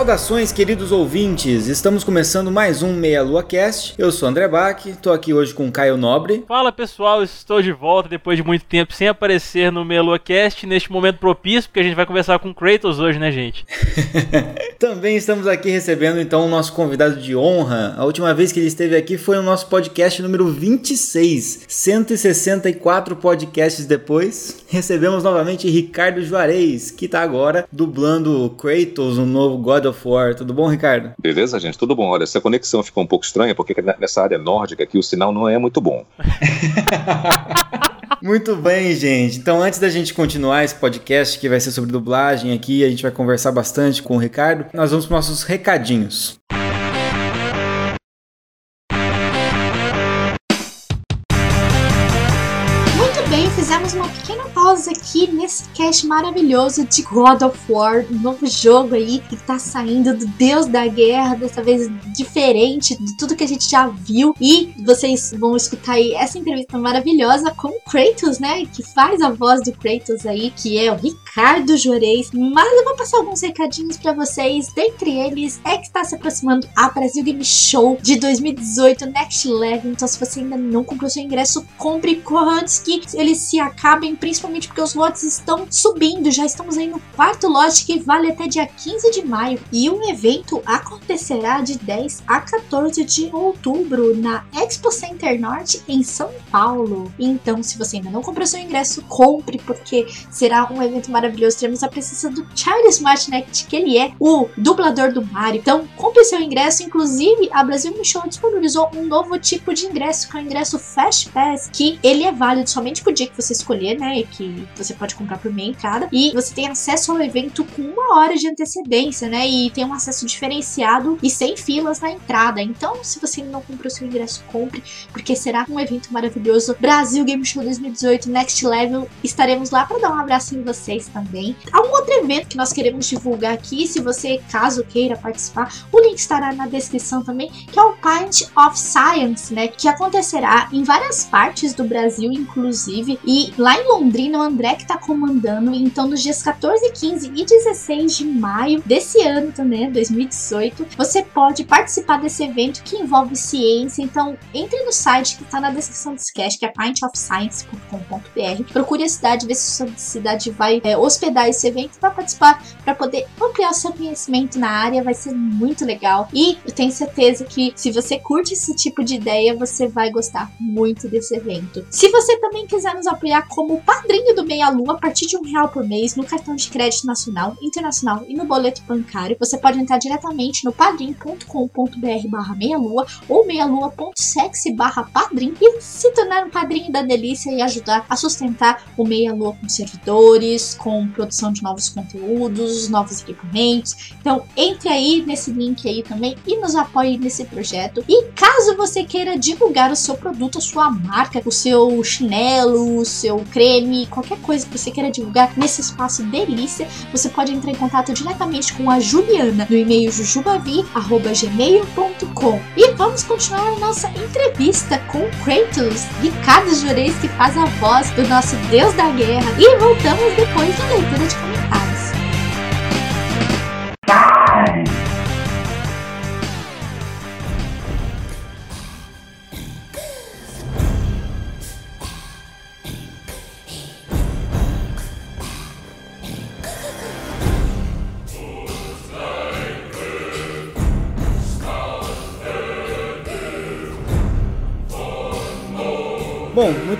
Saudações, queridos ouvintes! Estamos começando mais um Meia Lua Cast. Eu sou André Bach, tô aqui hoje com Caio Nobre. Fala pessoal, estou de volta depois de muito tempo sem aparecer no Meia Lua Cast, neste momento propício, porque a gente vai conversar com o Kratos hoje, né, gente? Também estamos aqui recebendo então o nosso convidado de honra. A última vez que ele esteve aqui foi no nosso podcast número 26. 164 podcasts depois, recebemos novamente Ricardo Juarez, que tá agora dublando Kratos, o novo God of War. Tudo bom, Ricardo? Beleza, gente? Tudo bom. Olha, essa conexão ficou um pouco estranha, porque nessa área nórdica aqui o sinal não é muito bom. Muito bem, gente. Então, antes da gente continuar esse podcast que vai ser sobre dublagem aqui, a gente vai conversar bastante com o Ricardo. Nós vamos para nossos recadinhos. fizemos aqui nesse cast maravilhoso de God of War, um novo jogo aí que tá saindo do Deus da Guerra, dessa vez diferente de tudo que a gente já viu. E vocês vão escutar aí essa entrevista maravilhosa com o Kratos, né? Que faz a voz do Kratos aí, que é o Ricardo Juarez. Mas eu vou passar alguns recadinhos para vocês. Dentre eles é que está se aproximando a Brasil Game Show de 2018 Next Level. Então, se você ainda não comprou seu ingresso, compre antes que eles se acabem, principalmente porque os lotes estão subindo. Já estamos aí no quarto lote que vale até dia 15 de maio. E o evento acontecerá de 10 a 14 de outubro na Expo Center Norte em São Paulo. Então, se você ainda não comprou seu ingresso, compre, porque será um evento maravilhoso. Teremos a presença do Charles Martinet, que ele é o dublador do Mario. Então, compre seu ingresso. Inclusive, a Brasil Show disponibilizou um novo tipo de ingresso, que é o ingresso Fast Pass, que ele é válido somente pro dia que você escolher, né? Que você pode comprar por meia entrada. E você tem acesso ao evento com uma hora de antecedência, né? E tem um acesso diferenciado e sem filas na entrada. Então, se você ainda não comprou seu ingresso, compre, porque será um evento maravilhoso. Brasil Game Show 2018 Next Level. Estaremos lá para dar um abraço em vocês também. Há um outro evento que nós queremos divulgar aqui. Se você, caso queira participar, o link estará na descrição também, que é o Pint of Science, né? Que acontecerá em várias partes do Brasil, inclusive. E lá em Londrina, André que tá comandando. Então, nos dias 14, 15 e 16 de maio desse ano também, 2018, você pode participar desse evento que envolve ciência. Então, entre no site que tá na descrição desse cast, que é pintofscience.com.br. Procure a cidade, ver se sua cidade vai é, hospedar esse evento para participar, para poder ampliar o seu conhecimento na área. Vai ser muito legal. E eu tenho certeza que se você curte esse tipo de ideia, você vai gostar muito desse evento. Se você também quiser nos apoiar como padrinho do Meia Lua a partir de um real por mês no cartão de crédito nacional, internacional e no boleto bancário. Você pode entrar diretamente no padrim.com.br barra meialua ou meialua.sexy barra padrim e se tornar um padrinho da delícia e ajudar a sustentar o Meia Lua com servidores, com produção de novos conteúdos, novos equipamentos. Então entre aí nesse link aí também e nos apoie nesse projeto. E caso você queira divulgar o seu produto, a sua marca, o seu chinelo, o seu creme, qualquer coisa que você queira divulgar nesse espaço delícia, você pode entrar em contato diretamente com a Juliana no e-mail jujubavi@gmail.com. E vamos continuar a nossa entrevista com Kratos, Ricardo Jureis, que faz a voz do nosso Deus da Guerra. E voltamos depois da leitura de comentários.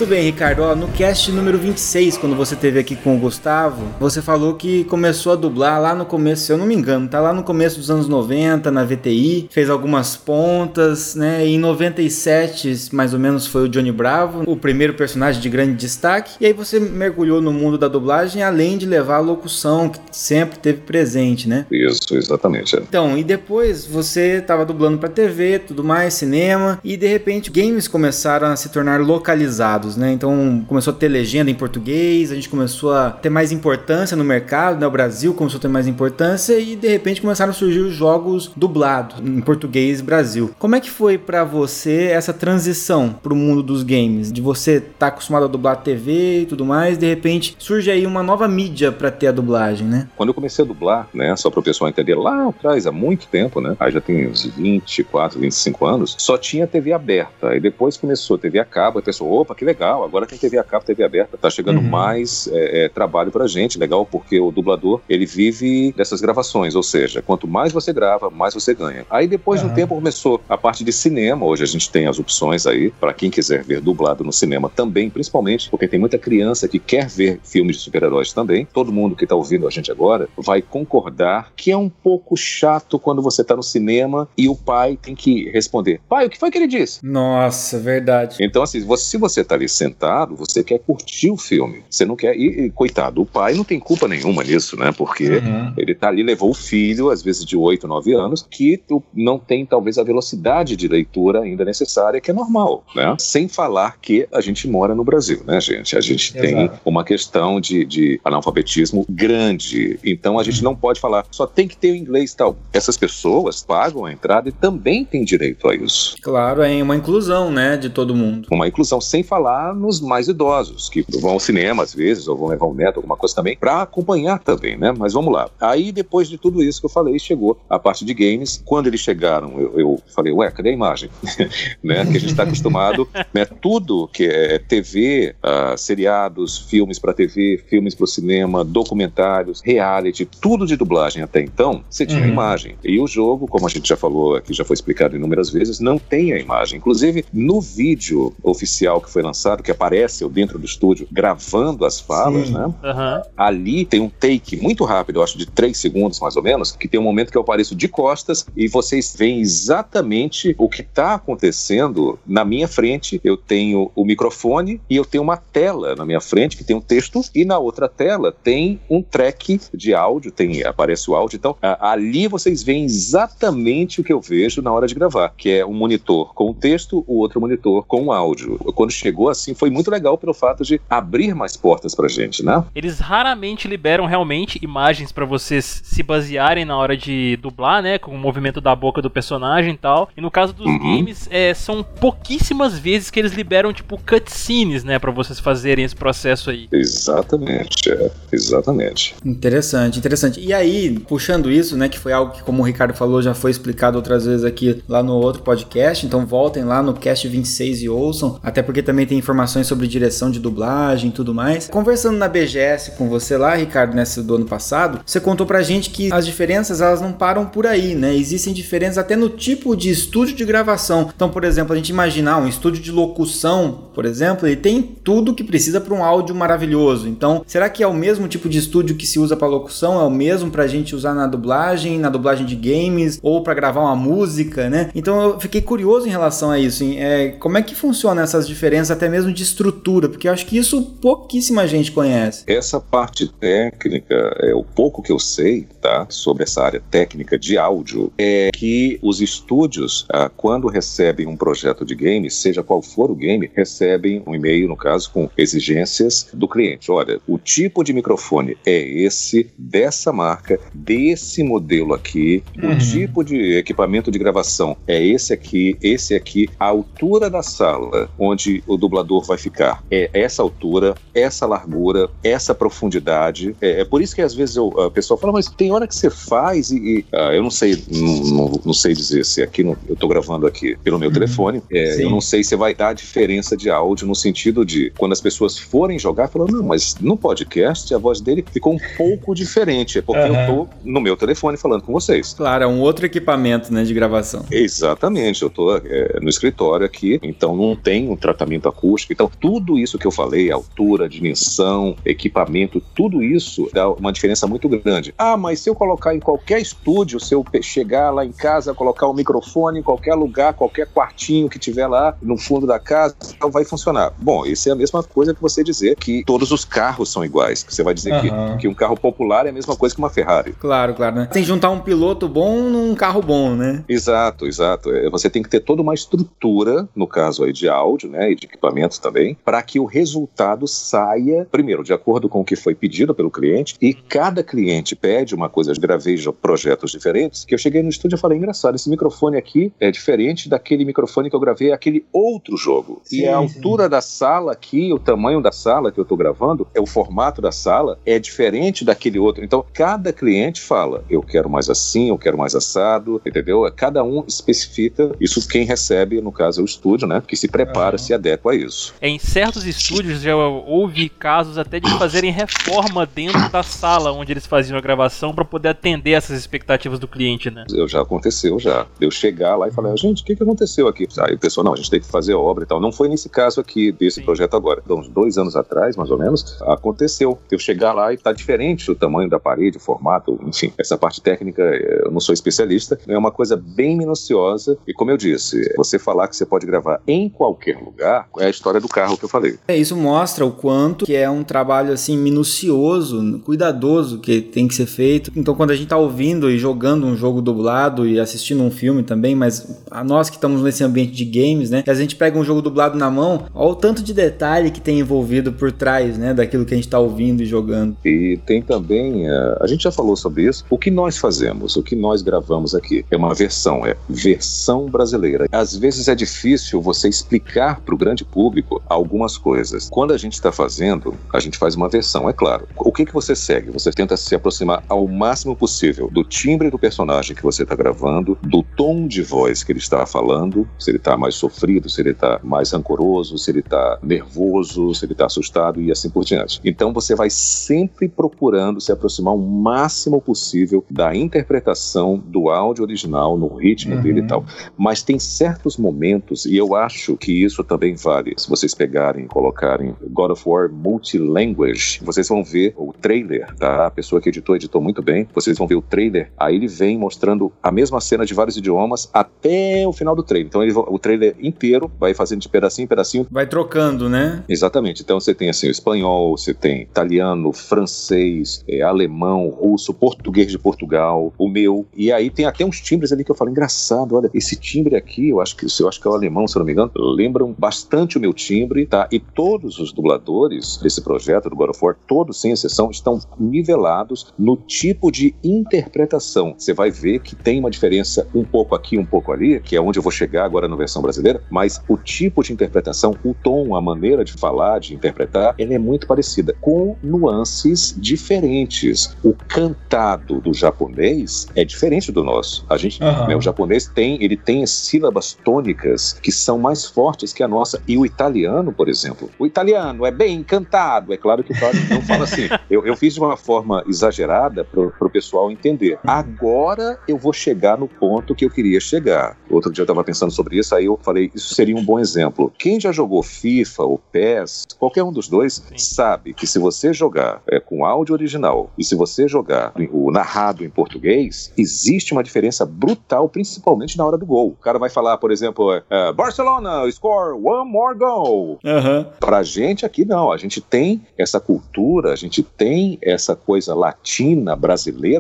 Muito bem, Ricardo. Ó, no cast número 26, quando você esteve aqui com o Gustavo, você falou que começou a dublar lá no começo, se eu não me engano, tá lá no começo dos anos 90, na VTI, fez algumas pontas, né? E em 97, mais ou menos, foi o Johnny Bravo, o primeiro personagem de grande destaque. E aí você mergulhou no mundo da dublagem, além de levar a locução, que sempre teve presente, né? Isso, exatamente. é. Então, e depois você tava dublando pra TV, tudo mais, cinema, e de repente games começaram a se tornar localizados, né? Então começou a ter legenda em português, a gente começou a ter mais importância no mercado, né? O Brasil começou a ter mais importância e de repente começaram a surgir os jogos dublados em português Brasil. Como é que foi pra você essa transição pro mundo dos games? De você estar tá acostumado a dublar TV e tudo mais, de repente surge aí uma nova mídia pra ter a dublagem, né? Quando eu comecei a dublar, né, só para o pessoal entender, lá atrás, há muito tempo, né, aí já tem uns 24, 25 anos, só tinha TV aberta. Aí depois começou a TV a cabo, a pessoa, opa, que legal, agora tem TV a cabo, TV aberta. Tá chegando Uhum. mais é, é, trabalho pra gente, legal, porque o dublador, ele vive dessas gravações, ou seja, quanto mais você grava, mais você ganha. Aí depois de um tempo começou a parte de cinema, hoje a gente tem as opções aí, para quem quiser ver dublado no cinema também, principalmente porque tem muita criança que quer ver filmes de super-heróis também. Todo mundo que tá ouvindo a gente agora vai concordar que é um pouco chato quando você tá no cinema e o pai tem que responder: pai, o que foi que ele disse? Nossa, verdade. Então, assim, você- se você tá ali sentado, você quer curtir o filme. Você não quer. E, e, coitado, o pai não tem culpa nenhuma nisso, né? Porque Uhum. ele tá ali, levou o filho, às vezes de 8, 9 anos, que tu- não tem talvez a velocidade de leitura ainda necessária, que é normal, né? Sem falar que a gente mora no Brasil, né, gente? A gente tem Exato. uma questão de, de analfabetismo grande. Então a gente não pode falar, só tem que ter o inglês tal. Essas pessoas pagam a entrada e também têm direito a isso Claro, é uma inclusão, né, de todo mundo. uma inclusão, sem falar nos mais idosos, que vão ao cinema às vezes, ou vão levar um neto, alguma coisa também, para acompanhar também, né? Mas vamos lá. Aí, depois de tudo isso que eu falei, chegou a parte de games. Quando eles chegaram, eu, eu falei, ué, cadê a imagem? né? Que a gente está acostumado, né? Tudo que é TV, ah, seriados, filmes para TV, filmes para o cinema, documentários, reality, tudo de dublagem até então, você tinha Uhum. imagem. E o jogo, como a gente já falou aqui, já foi explicado inúmeras vezes, não tem a imagem. Inclusive, no vídeo oficial que foi lançado, que aparece eu dentro do estúdio gravando as falas, Sim. né? Aham. Ali tem um take muito rápido, eu acho de 3 segundos mais ou menos, que tem um momento que eu apareço de costas e vocês veem exatamente o que está acontecendo na minha frente. Eu tenho o microfone e eu tenho uma tela na minha frente que tem um texto e na outra tela tem um track de áudio, tem aparece o áudio. Então a- ali vocês veem exatamente o que eu vejo na hora de gravar, que é um monitor com o texto, o outro monitor com o áudio. Quando chegou assim, foi muito legal pelo fato de abrir mais portas pra gente, né? Eles raramente liberam realmente imagens pra vocês se basearem na hora de dublar, né? Com o movimento da boca do personagem e tal. E no caso dos Uhum. games, é, são pouquíssimas vezes que eles liberam, tipo, cutscenes, né? Pra vocês fazerem esse processo aí. Exatamente, é, exatamente. Interessante, interessante. E aí, puxando isso, né, que foi algo que, como o Ricardo falou, já foi explicado outras vezes aqui lá no outro podcast, então voltem lá no cast 26 e ouçam, até porque também tem informações sobre direção de dublagem e tudo mais. Conversando na BGS com você lá, Ricardo, nessa do ano passado, você contou pra gente que as diferenças, elas não param por aí, né? Existem diferenças até no tipo de estúdio de gravação. Então, por exemplo, a gente imaginar um estúdio de locução, por exemplo, ele tem tudo que precisa para um áudio maravilhoso. Então, será que é o mesmo tipo de estúdio que se usa para locução? É o mesmo pra gente usar na dublagem, na dublagem de games ou para gravar uma música, né? Então, eu fiquei curioso em relação a isso. hein? É, como é que funciona essas diferenças, até mesmo de estrutura? Porque eu acho que isso pouquíssima gente conhece. Essa parte técnica, é o pouco que eu sei, tá, sobre essa área técnica de áudio, é que os estúdios, ah, quando recebem um projeto de game, seja qual for o game, recebem um e-mail, no caso, com exigências do cliente. Olha, o tipo de microfone é esse, dessa marca, desse modelo aqui, Uhum. o tipo de equipamento de gravação é esse aqui, esse aqui, a altura da sala onde o dublador vai ficar é essa altura, essa largura, essa profundidade. É, é por isso que às vezes eu, a pessoa fala, mas tem tem hora que você faz e, e ah, eu não sei, não, não, não, sei dizer se aqui eu tô gravando aqui pelo meu uhum. telefone, é, eu não sei se vai dar diferença de áudio no sentido de quando as pessoas forem jogar, falando, não, mas no podcast a voz dele ficou um pouco diferente, é porque uhum. eu tô no meu telefone falando com vocês. Claro, é um outro equipamento, né, de gravação. Exatamente, eu tô é, no escritório aqui, então não tem um tratamento acústico, então tudo isso que eu falei, altura, dimensão, equipamento, tudo isso dá uma diferença muito grande. Ah, mas se eu colocar em qualquer estúdio, se eu chegar lá em casa, colocar o um microfone em qualquer lugar, qualquer quartinho que tiver lá no fundo da casa, então vai funcionar. Bom, isso é a mesma coisa que você dizer que todos os carros são iguais. Que você vai dizer uhum. que, que um carro popular é a mesma coisa que uma Ferrari. Claro, claro, né? Tem que juntar um piloto bom num carro bom, né? Exato, exato. É, você tem que ter toda uma estrutura, no caso aí de áudio, né, e de equipamentos também, para que o resultado saia, primeiro, de acordo com o que foi pedido pelo cliente, e cada cliente pede uma coisa, eu gravei projetos diferentes, que eu cheguei no estúdio e falei, engraçado, esse microfone aqui é diferente daquele microfone que eu gravei aquele outro jogo. Sim, e a altura sim. da sala aqui, o tamanho da sala que eu estou gravando, é o formato da sala, é diferente daquele outro. Então, cada cliente fala, eu quero mais assim, eu quero mais assado, entendeu? Cada um especifica, isso quem recebe, no caso, é o estúdio, né? Que se prepara, uhum. se adequa a isso. Em certos estúdios já houve casos até de fazerem reforma dentro da sala onde eles faziam a gravação para poder atender essas expectativas do cliente, né? Eu já aconteceu já. Eu chegar lá e falar, gente, o que, que aconteceu aqui? Aí o pessoal, não, a gente tem que fazer obra e tal. Não foi nesse caso aqui desse Sim. projeto agora. Então, uns dois anos atrás, mais ou menos, aconteceu. Eu chegar lá e tá diferente o tamanho da parede, o formato, enfim. Essa parte técnica, eh, eu não sou especialista, é uma coisa bem minuciosa. E como eu disse, você falar que você pode gravar em qualquer lugar é a história do carro que eu falei. É, isso mostra o quanto que é um trabalho assim minucioso, cuidadoso que tem que ser feito. Então, quando a gente tá ouvindo e jogando um jogo dublado e assistindo um filme também, mas a nós que estamos nesse ambiente de games, né? Que a gente pega um jogo dublado na mão, olha o tanto de detalhe que tem envolvido por trás, né? Daquilo que a gente está ouvindo e jogando. E tem também, uh, a gente já falou sobre isso, o que nós fazemos, o que nós gravamos aqui é uma versão, é versão brasileira. Às vezes é difícil você explicar para o grande público algumas coisas. Quando a gente está fazendo, a gente faz uma versão, é claro. O que que você segue? Você tenta se aproximar ao máximo possível do timbre do personagem que você está gravando, do tom de voz que ele está falando, se ele está mais sofrido, se ele está mais rancoroso, se ele está nervoso, se ele está assustado e assim por diante. Então você vai sempre procurando se aproximar o máximo possível da interpretação do áudio original no ritmo uhum. dele e tal. Mas tem certos momentos, e eu acho que isso também vale, se vocês pegarem e colocarem God of War Multilanguage, vocês vão ver o trailer, tá? A pessoa que editou, editou muito bem. Vocês vão ver o trailer, aí ele vem mostrando a mesma cena de vários idiomas até o final do trailer. Então ele, o trailer inteiro vai fazendo de pedacinho em pedacinho. Vai trocando, né? Exatamente. Então você tem assim o espanhol, você tem italiano, francês, é, alemão, russo, português de Portugal, o meu. E aí tem até uns timbres ali que eu falo, engraçado, olha, esse timbre aqui, eu acho que eu acho que é o alemão, se eu não me engano, lembram bastante o meu timbre, tá? E todos os dubladores desse projeto do God of War, todos sem exceção, estão nivelados no tipo de interpretação. Você vai ver que tem uma diferença um pouco aqui, um pouco ali, que é onde eu vou chegar agora na versão brasileira, mas o tipo de interpretação, o tom, a maneira de falar, de interpretar, ela é muito parecida, com nuances diferentes. O cantado do japonês é diferente do nosso. A gente, uhum. né, o japonês tem, ele tem sílabas tônicas que são mais fortes que a nossa. E o italiano, por exemplo, o italiano é bem cantado. É claro que o italiano não fala assim. Eu, eu fiz de uma forma exagerada para o pessoal entender. Agora eu vou chegar no ponto que eu queria chegar. Outro dia eu estava pensando sobre isso, aí eu falei, isso seria um bom exemplo. Quem já jogou FIFA ou PES, qualquer um dos dois, Sim. sabe que se você jogar é, com áudio original e se você jogar o narrado em português, existe uma diferença brutal, principalmente na hora do gol. O cara vai falar, por exemplo, é, Barcelona, score one more goal. Uhum. Pra gente aqui não, a gente tem essa cultura, a gente tem essa coisa latina, brasileira,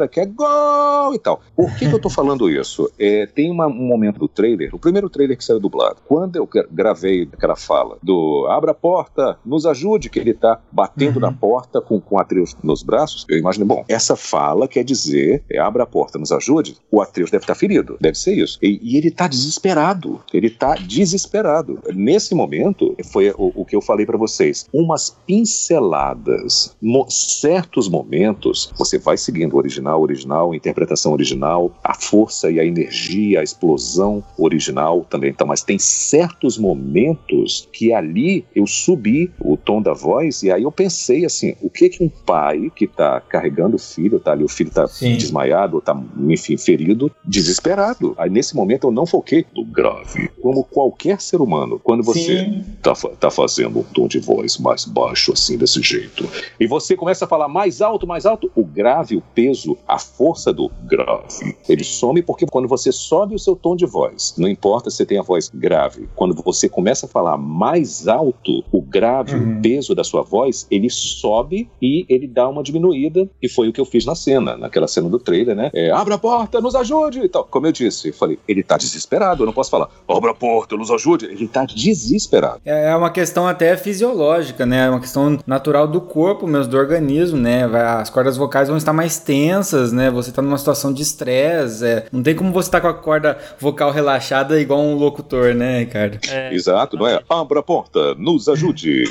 que é gol e tal. Por que, que eu tô falando isso? É, tem uma, um momento do trailer, o primeiro trailer que saiu dublado, quando eu gravei aquela fala do abra a porta, nos ajude, que ele tá batendo uhum. na porta com, com o Atreus nos braços, eu imaginei, bom, essa fala quer dizer, é, abra a porta, nos ajude, o Atreus deve estar tá ferido, deve ser isso. E, e ele tá desesperado, ele tá desesperado. Nesse momento, foi o, o que eu falei para vocês, umas pinceladas, mo certos momentos, você vai seguir original, original, interpretação original, a força e a energia, a explosão original também. Então, mas tem certos momentos que ali eu subi o tom da voz e aí eu pensei assim, o que que um pai que está carregando o filho, tá ali o filho está desmaiado, está enfim ferido, desesperado. Aí nesse momento eu não foquei no grave, como qualquer ser humano, quando você está tá fazendo um tom de voz mais baixo assim desse jeito e você começa a falar mais alto, mais alto, o grave, o peso, a força do grave, ele some porque quando você sobe o seu tom de voz, não importa se você tem a voz grave, quando você começa a falar mais alto, o grave, uhum. o peso da sua voz, ele sobe e ele dá uma diminuída, que foi o que eu fiz na cena, naquela cena do trailer, né? É, abra a porta, nos ajude e tal. Como eu disse, eu falei, ele tá desesperado, eu não posso falar, abra a porta, nos ajude. Ele tá desesperado. É, é uma questão até fisiológica, né? É uma questão natural do corpo mesmo, do organismo, né? As cordas vocais vão estar mais tensas, né? Você tá numa situação de estresse, é... não tem como você estar tá com a corda vocal relaxada igual um locutor, né, Ricardo? É, Exato, não é? Abra a porta, nos ajude.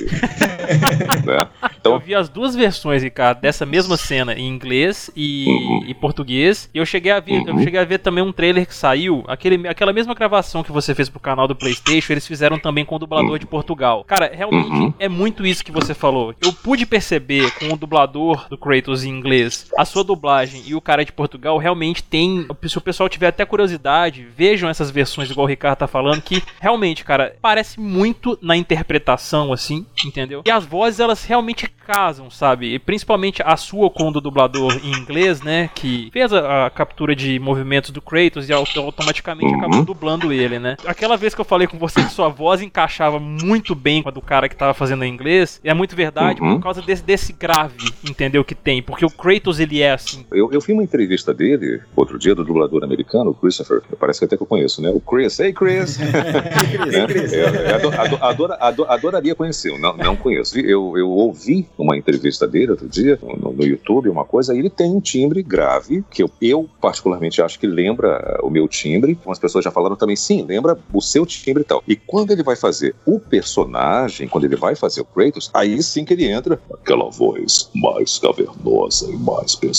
né? então... Eu vi as duas versões, Ricardo, dessa mesma cena em inglês e, uhum. e português. E eu cheguei a ver, uhum. eu cheguei a ver também um trailer que saiu, aquele, aquela mesma gravação que você fez pro canal do PlayStation, eles fizeram também com o dublador uhum. de Portugal. Cara, realmente uhum. é muito isso que você falou. Eu pude perceber com o dublador do Kratos em inglês, a sua dublagem e o cara de Portugal realmente tem. Se o pessoal tiver até curiosidade, vejam essas versões igual o Ricardo tá falando, que realmente, cara, parece muito na interpretação, assim, entendeu? E as vozes, elas realmente casam, sabe? E principalmente a sua com o do dublador em inglês, né? Que fez a, a captura de movimentos do Kratos e automaticamente uhum. acabou dublando ele, né? Aquela vez que eu falei com você que sua voz encaixava muito bem com a do cara que tava fazendo em inglês, é muito verdade uhum. por causa desse, desse grave, entendeu? Que tem. Porque o Kratos, ele é assim. Eu, eu vi uma entrevista dele outro dia do dublador americano, o Christopher, parece que até que eu conheço, né? O Chris, hey Chris! hey, Chris. é, ador, ador, ador, adoraria conhecer, não, não conheço. Eu, eu ouvi uma entrevista dele outro dia no, no, YouTube, uma coisa, e ele tem um timbre grave, que eu, eu particularmente acho que lembra o meu timbre. Algumas pessoas já falaram também, sim, lembra o seu timbre e tal. E quando ele vai fazer o personagem, quando ele vai fazer o Kratos, aí sim que ele entra aquela voz mais cavernosa e mais pesada.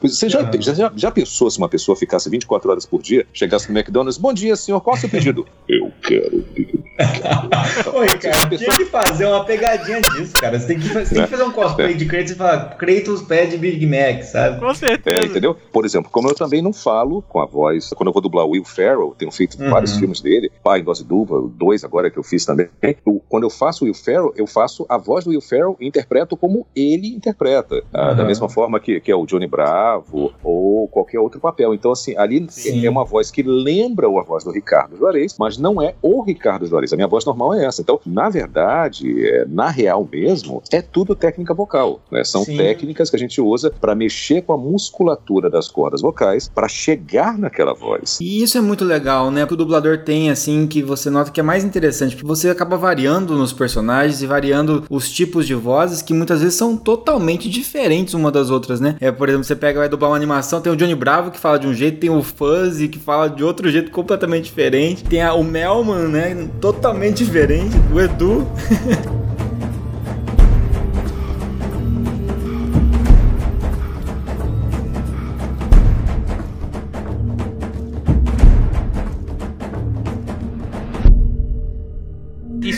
Você já, já, já, já pensou se uma pessoa ficasse 24 horas por dia, chegasse no McDonald's, bom dia senhor, qual é o seu pedido? eu quero Big Oi, cara, pessoa... tinha que fazer uma pegadinha disso, cara. Você tem que, você tem que fazer um cosplay de Kratos e falar Kratos pede Big Mac, sabe? Com certeza. É, entendeu? Por exemplo, como eu também não falo com a voz, quando eu vou dublar o Will Ferrell, tenho feito uhum. vários filmes dele, Pai Dose Dupla, dois agora que eu fiz também. Eu, quando eu faço o Will Ferrell, eu faço a voz do Will Ferrell e interpreto como ele interpreta. Uhum. Ah, da mesma forma que, que é o Johnny Bravo ou qualquer outro papel. Então, assim, ali Sim. é uma voz que lembra a voz do Ricardo Juarez, mas não é o Ricardo Juarez. A minha voz normal é essa. Então, na verdade, é, na real mesmo, é tudo técnica vocal. Né? São Sim. técnicas que a gente usa para mexer com a musculatura das cordas vocais para chegar naquela voz. E isso é muito legal, né? Que o dublador tem, assim, que você nota que é mais interessante, porque você acaba variando nos personagens e variando os tipos de vozes que muitas vezes são totalmente diferentes uma das outras, né? É, por exemplo, você pega, vai dublar uma animação, tem o Johnny Bravo que fala de um jeito, tem o Fuzzy que fala de outro jeito completamente diferente, tem a, o Melman, né? Totalmente diferente, o Edu.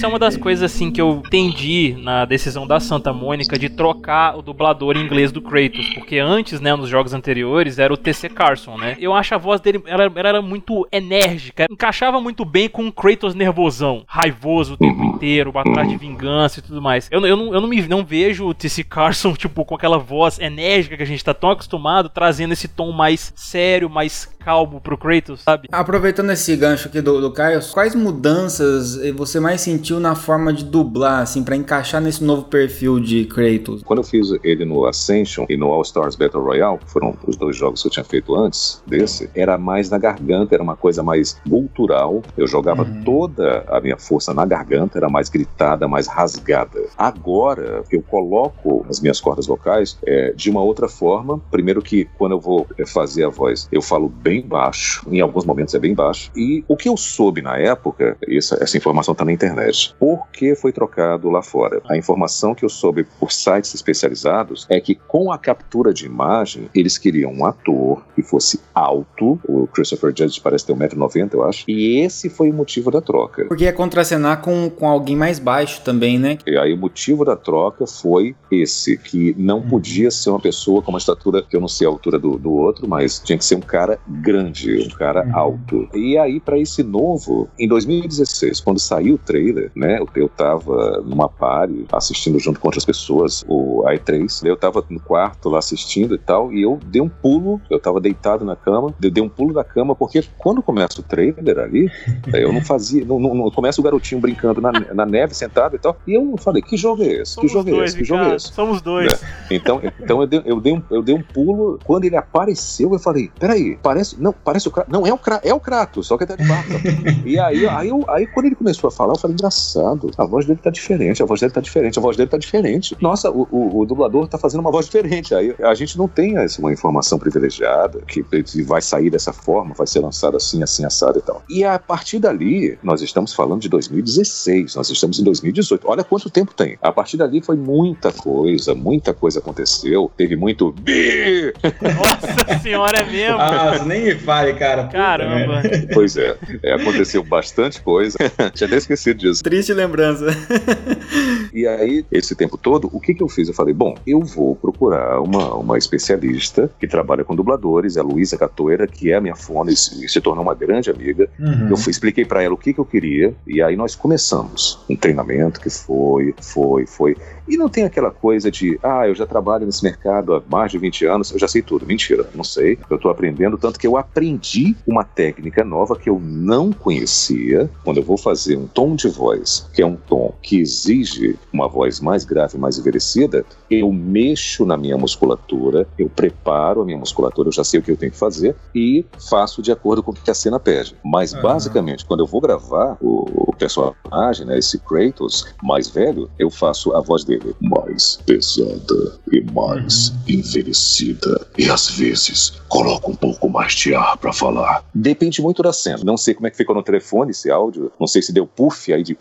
Isso é uma das coisas assim que eu entendi na decisão da Santa Mônica de trocar o dublador em inglês do Kratos, porque antes, né, nos jogos anteriores era o TC Carson, né? Eu acho a voz dele ela, ela era muito enérgica, encaixava muito bem com o Kratos nervosão, raivoso o tempo inteiro, atrás de vingança e tudo mais. Eu, eu, não, eu não me não vejo o TC Carson tipo com aquela voz enérgica que a gente tá tão acostumado, trazendo esse tom mais sério, mais calmo pro Kratos, sabe? Aproveitando esse gancho aqui do, do Caio, quais mudanças você mais sentiu na forma de dublar, assim, para encaixar nesse novo perfil de Kratos? Quando eu fiz ele no Ascension e no All Stars Battle Royale, que foram os dois jogos que eu tinha feito antes desse, era mais na garganta, era uma coisa mais cultural. Eu jogava uhum. toda a minha força na garganta, era mais gritada, mais rasgada. Agora eu coloco as minhas cordas vocais é, de uma outra forma. Primeiro que quando eu vou é, fazer a voz, eu falo bem bem baixo, em alguns momentos é bem baixo. E o que eu soube na época, essa, essa informação está na internet, seguinte: por que foi trocado lá fora? A informação que eu soube por sites especializados é que com a captura de imagem, eles queriam um ator que fosse alto, o Christopher Judge parece ter 1,90m, eu acho, e esse foi o motivo da troca. Porque é contracenar com, com alguém mais baixo também, né? E aí o motivo da troca foi esse, que não uhum. podia ser uma pessoa com uma estatura, que eu não sei a altura do, do outro, mas tinha que ser um cara grande, um cara uhum. alto. E aí, para esse novo, em 2016, quando saiu o trailer, né, eu tava numa party assistindo junto com outras pessoas, o i3, eu tava no quarto lá assistindo e tal, e eu dei um pulo, eu tava deitado na cama, eu dei um pulo da cama, porque quando começa o trailer ali, eu não fazia, não, não, não começa o garotinho brincando na, na neve, sentado e tal, e eu falei, que jogo é esse? Somos que jogo dois, é esse? Que jogo é esse? Somos dois. É. Então, então eu, dei, eu, dei um, eu dei um pulo, quando ele apareceu, eu falei, peraí, parece, não, parece o Kratos, não, é o, é o Kratos, só que ele tá de barba. e aí, aí, eu, aí, quando ele começou a falar, eu falei, engraçado, a voz dele tá diferente, a voz dele tá diferente, a voz dele tá diferente. Nossa, o, o, o dublador tá fazendo uma voz diferente. Aí a gente não tem essa, uma informação privilegiada que vai sair dessa forma, vai ser lançado assim, assim, assado e tal. E a partir dali, nós estamos falando de 2016, nós estamos em 2018. Olha quanto tempo tem. A partir dali foi muita coisa, muita coisa aconteceu. Teve muito bi. Nossa senhora, é mesmo. Ah, nem me fale, cara. Caramba. Pois é, é, aconteceu bastante coisa. Tinha até esquecido disso. Triste lembrança. e aí, esse tempo todo, o que, que eu fiz? Eu falei, bom, eu vou procurar uma, uma especialista que trabalha com dubladores, a Luísa Catoeira, que é a minha fone e se, se tornou uma grande amiga. Uhum. Eu fui, expliquei para ela o que, que eu queria e aí nós começamos um treinamento que foi, foi, foi. E não tem aquela coisa de, ah, eu já trabalho nesse mercado há mais de 20 anos, eu já sei tudo. Mentira, não sei. Eu estou aprendendo, tanto que eu aprendi uma técnica nova que eu não conhecia. Quando eu vou fazer um tom de voz, que é um tom que exige uma voz mais grave, mais envelhecida, eu mexo na minha musculatura, eu preparo a minha musculatura, eu já sei o que eu tenho que fazer e faço de acordo com o que a cena pede. Mas, uhum. basicamente, quando eu vou gravar o, o personagem, né, esse Kratos mais velho, eu faço a voz dele mais pesada e mais envelhecida. E às vezes coloca um pouco mais de ar para falar. Depende muito da cena. Não sei como é que ficou no telefone esse áudio. Não sei se deu puff aí de.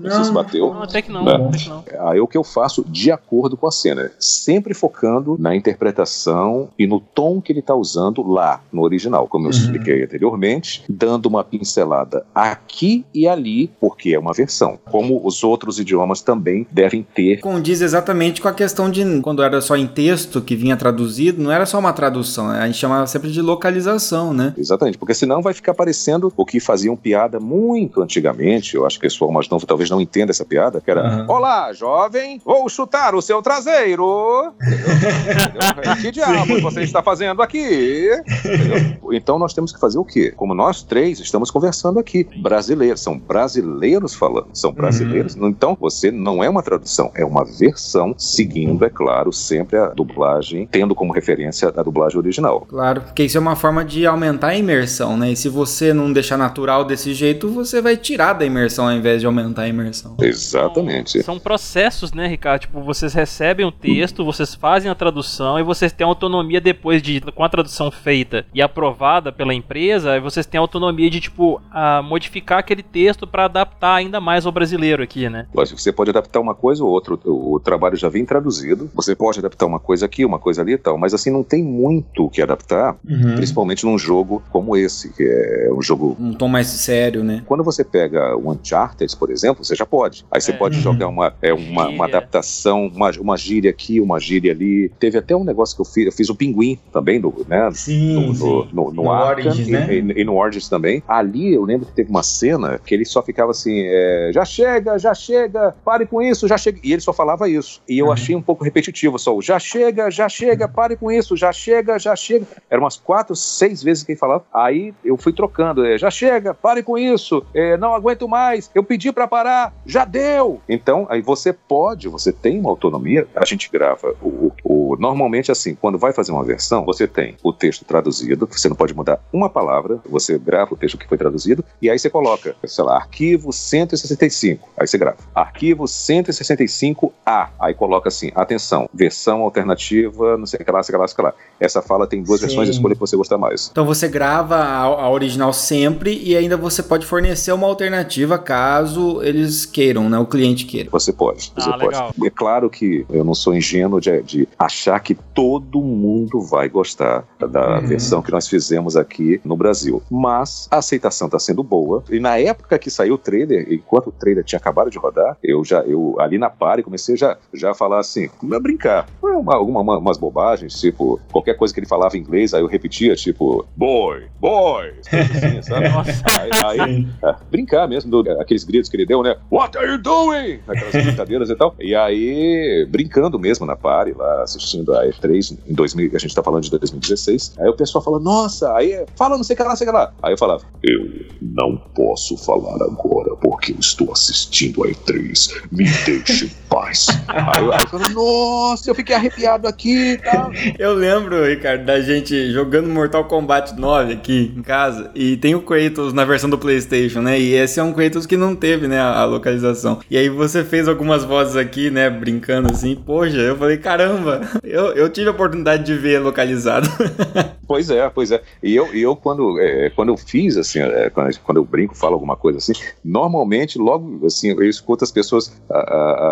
Não, sei se bateu. Não, até que não, né? até que não. Aí o que eu faço de acordo com a cena. Sempre focando na interpretação e no tom que ele está usando lá no original, como eu uhum. expliquei anteriormente, dando uma pincelada aqui e ali, porque é uma versão. Como os outros idiomas também devem ter. Condiz exatamente com a questão de quando era só em texto que vinha traduzido, não era só uma tradução, né? a gente chamava sempre de localização, né? Exatamente, porque senão vai ficar parecendo o que faziam piada muito antigamente. Eu acho que o pessoal mais novo talvez não entenda essa piada, que era: uhum. Olá, jovem, vou chutar o seu traseiro. que diabo você está fazendo aqui? Entendeu? Então nós temos que fazer o quê? Como nós três estamos conversando aqui, brasileiros, são brasileiros falando, são brasileiros. Uhum. Então você não é uma tradução, é uma versão, seguindo, é claro, sempre a dublagem, tendo como referência a dublagem original. Claro, porque isso é uma forma de aumentar a imersão, né? E se você não deixar natural desse jeito, você vai tirar da imersão ao invés de aumentar a imersão. Exatamente. São, são processos, né, Ricardo? Tipo, vocês recebem o texto, vocês fazem a tradução e vocês têm autonomia depois de, com a tradução feita e aprovada pela empresa, vocês têm autonomia de, tipo, a modificar aquele texto para adaptar ainda mais ao brasileiro aqui, né? Lógico, você pode adaptar uma coisa ou outra, o trabalho já vem traduzido, você pode adaptar uma coisa aqui, uma coisa ali e tal, mas assim, não tem muito o que adaptar, uhum. principalmente num jogo como esse, que é um jogo... Um tom mais sério, né? Quando você pega o Uncharted, por exemplo, você já pode. Aí você é. pode uhum. jogar uma, é, uma, uma, adaptação, uma, uma gíria aqui, uma gíria ali. Teve até um negócio que eu fiz, eu fiz o Pinguim também, no, né? Sim, no, sim. no, no, no, no Origins, e, né? e, e, no Origins também. Ali eu lembro que teve uma cena que ele só ficava assim, é, já chega, já chega, pare com isso, já chega. E ele só falava isso. E eu uhum. achei um pouco repetitivo só o já chega, já chega, pare com isso, já chega, já chega. Eram umas quatro, seis vezes que ele falava. Aí eu fui trocando, é, já chega, pare com isso, é, não aguento mais, eu pedi para parar, já deu. Então, aí você pode, você tem uma autonomia. A gente grava o, o, normalmente assim, quando vai fazer uma versão, você tem o texto traduzido, você não pode mudar uma palavra, você grava o texto que foi traduzido e aí você coloca, sei lá, arquivo 165. Aí você grava. Arquivo 165A. Aí coloca assim, atenção, versão alternativa, não sei o que lá, sei o que lá, sei o que lá. Essa fala tem duas Sim. versões, escolha que você gostar mais. Então você grava a, a original sempre e ainda você pode fornecer uma alternativa caso ele eles queiram, né? O cliente queira. Você pode, você Ah, pode. legal. É claro que eu não sou ingênuo de, de achar que todo mundo vai gostar da Uhum. versão que nós fizemos aqui no Brasil. Mas a aceitação está sendo boa. E na época que saiu o trailer, enquanto o trailer tinha acabado de rodar, eu já, eu ali na pare comecei já, já a falar assim, a brincar. Uma, alguma, uma- umas bobagens, tipo, qualquer coisa que ele falava em inglês, aí eu repetia, tipo, boy, boy, assim, sabe? Nossa. Aí, aí, é, brincar mesmo, do- aqueles gritos que ele deu, né? What are you doing? Aquelas brincadeiras e tal. E aí, brincando mesmo na party, lá assistindo a E3 em 2000, a gente tá falando de 2016. Aí o pessoal fala, nossa, aí fala não sei o que lá, não sei o que lá. Aí eu falava, eu não posso falar agora porque eu estou assistindo a E3. Me deixe em paz. Aí eu, aí eu falava, nossa, eu fiquei arrepiado aqui e tal. Eu lembro, Ricardo, da gente jogando Mortal Kombat 9 aqui em casa e tem o Kratos na versão do PlayStation, né? E esse é um Kratos que não teve, né, a, a localização. E aí você fez algumas vozes aqui, né, brincando assim. Poxa, eu falei, caramba, eu, eu tive a oportunidade de ver localizado. Pois é, pois é. E eu, eu quando, é, quando eu fiz, assim, é, quando, quando eu brinco, falo alguma coisa assim, normalmente, logo, assim, eu escuto as pessoas ah, ah,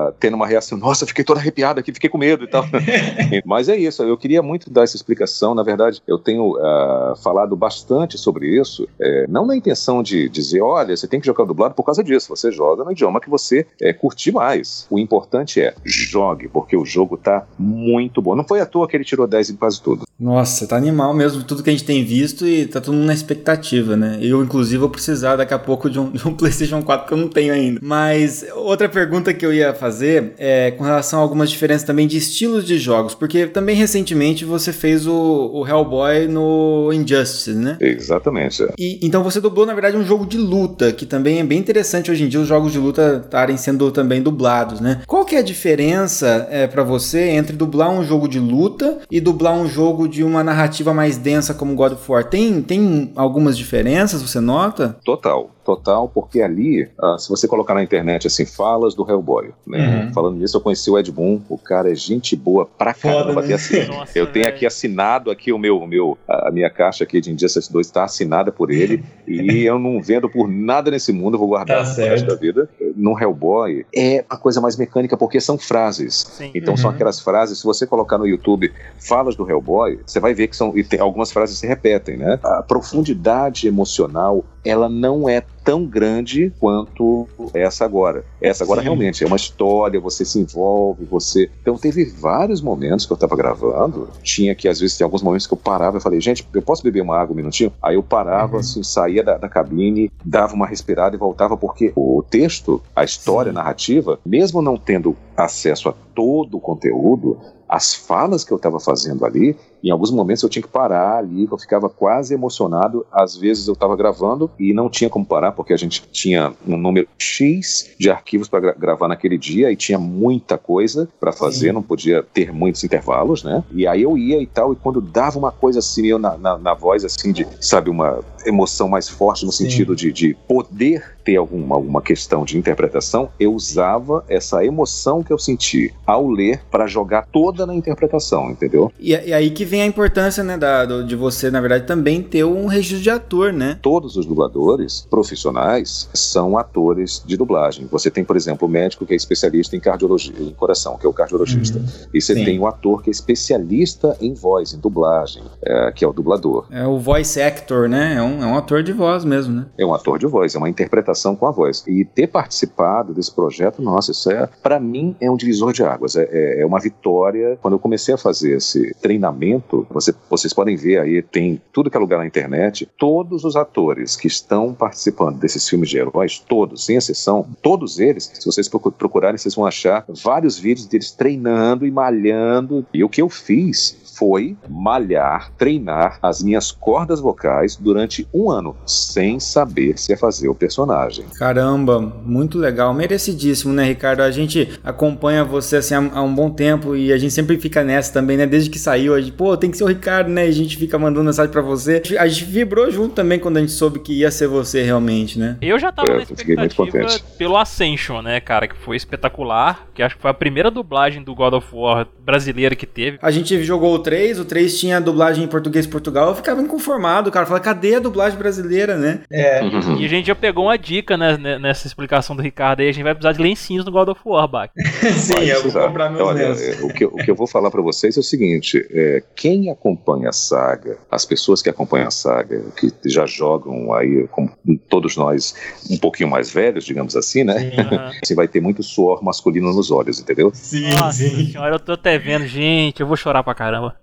ah, tendo uma reação, nossa, fiquei toda arrepiada aqui, fiquei com medo e tal. Mas é isso, eu queria muito dar essa explicação, na verdade, eu tenho ah, falado bastante sobre isso, é, não na intenção de dizer, olha, você tem que jogar dublado por causa disso, você joga no idioma que você é, curtir mais. O importante é, jogue, porque o jogo tá muito bom. Não foi à toa que ele tirou 10 em quase tudo. Nossa, tá animal mesmo tudo que a gente tem visto e tá todo mundo na expectativa, né? Eu, inclusive, vou precisar daqui a pouco de um, de um PlayStation 4 que eu não tenho ainda. Mas outra pergunta que eu ia fazer é com relação a algumas diferenças também de estilos de jogos, porque também recentemente você fez o, o Hellboy no Injustice, né? Exatamente. é. E, então você dublou, na verdade, um jogo de luta, que também é bem interessante hoje em dia os jogos de luta estarem sendo também dublados, né? Qual que é a diferença é, para você entre dublar um jogo de luta e dublar um jogo de uma narrativa mais densa como God of War? Tem, tem algumas diferenças, você nota? Total, total, porque ali, ah, se você colocar na internet assim, falas do Hellboy, né? Uhum. Falando nisso, eu conheci o Ed Boon, o cara é gente boa pra Foda, caramba. né? Assim, Nossa, eu tenho velho. aqui assinado aqui o meu, meu, a minha caixa aqui de Injustice 2 está assinada por ele e eu não vendo por nada nesse mundo, eu vou guardar Tá o resto da vida. No Hellboy é uma coisa mais mecânica porque são frases. Sim. Então são Uhum. aquelas frases, se você colocar no YouTube falas do Hellboy, você vai ver que são e tem, algumas frases se repetem, né? A profundidade emocional, ela não é tão grande quanto essa agora. Essa agora Sim. realmente é uma história, você se envolve, você. Então teve vários momentos que eu tava gravando, tinha que às vezes tem alguns momentos que eu parava e falei, gente, eu posso beber uma água um minutinho? Aí eu parava, Uhum. assim, saía da, da cabine, dava uma respirada e voltava porque o texto, a história, a narrativa, mesmo não tendo acesso a todo o conteúdo, as falas que eu estava fazendo ali, em alguns momentos eu tinha que parar ali, eu ficava quase emocionado. Às vezes eu estava gravando e não tinha como parar, porque a gente tinha um número X de arquivos para gravar naquele dia e tinha muita coisa para fazer, Sim. não podia ter muitos intervalos, né? E aí eu ia e tal, e quando dava uma coisa assim, eu na, na, na voz, assim, de, sabe, uma emoção mais forte no Sim. sentido de, de poder ter alguma, alguma questão de interpretação, eu usava essa emoção que eu senti ao ler para jogar toda na interpretação, entendeu? E, e aí que vem a importância, né, da, de você, na verdade, também ter um registro de ator, né? Todos os dubladores profissionais são atores de dublagem. Você tem, por exemplo, o médico que é especialista em cardiologia, em coração, que é o cardiologista. E você Sim. tem o ator que é especialista em voz, em dublagem, é, que é o dublador. É o voice actor, né? É um, é um ator de voz mesmo, né? É um ator de voz, é uma interpretação com a voz. E ter participado desse projeto, nossa, isso é, para mim, é um divisor de águas. É, é- é uma vitória. Quando eu comecei a fazer esse treinamento, você- vocês podem ver aí, tem tudo que é lugar na internet, todos os atores que estão participando desses filmes de heróis, todos, sem exceção, todos eles, se vocês procu- procurarem, vocês vão achar vários vídeos deles treinando e malhando. E o que eu fiz foi malhar, treinar as minhas cordas vocais durante um ano, sem saber se ia fazer o personagem. Caramba, muito legal, merecidíssimo, né, Ricardo? A gente acompanha você assim há, há um bom tempo e a gente sempre fica nessa também, né? Desde que saiu, a gente, pô, tem que ser o Ricardo, né? E a gente fica mandando mensagem pra você. A gente vibrou junto também quando a gente soube que ia ser você realmente, né? Eu já tava É, na muito expectativa contente. pelo Ascension, né, cara, que foi espetacular, que acho que foi a primeira dublagem do God of War brasileira que teve. A gente jogou o 3, o 3 tinha dublagem em português Portugal, eu ficava inconformado. O cara fala, cadê a dublagem brasileira, né? É. E a gente já pegou uma dica né, nessa explicação do Ricardo aí, a gente vai precisar de lencinhos no God of War, Bach. Sim, eu vou comprar meus Olha, o que, o que eu vou falar para vocês é o seguinte, é, quem acompanha a saga, as pessoas que acompanham a saga, que já jogam aí, como todos nós, um pouquinho mais velhos, digamos assim, né? Sim, Você vai ter muito suor masculino nos olhos, entendeu? Sim, Nossa sim. senhora, eu tô até vendo, gente, eu vou chorar pra caramba.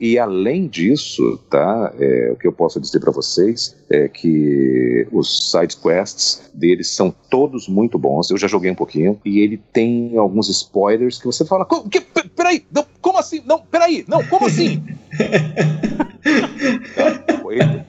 E além disso, tá, é, o que eu posso dizer para vocês é que os side quests deles são todos muito bons. Eu já joguei um pouquinho e ele tem alguns spoilers que você fala, que, peraí, não, como assim? Não, peraí, não, como assim?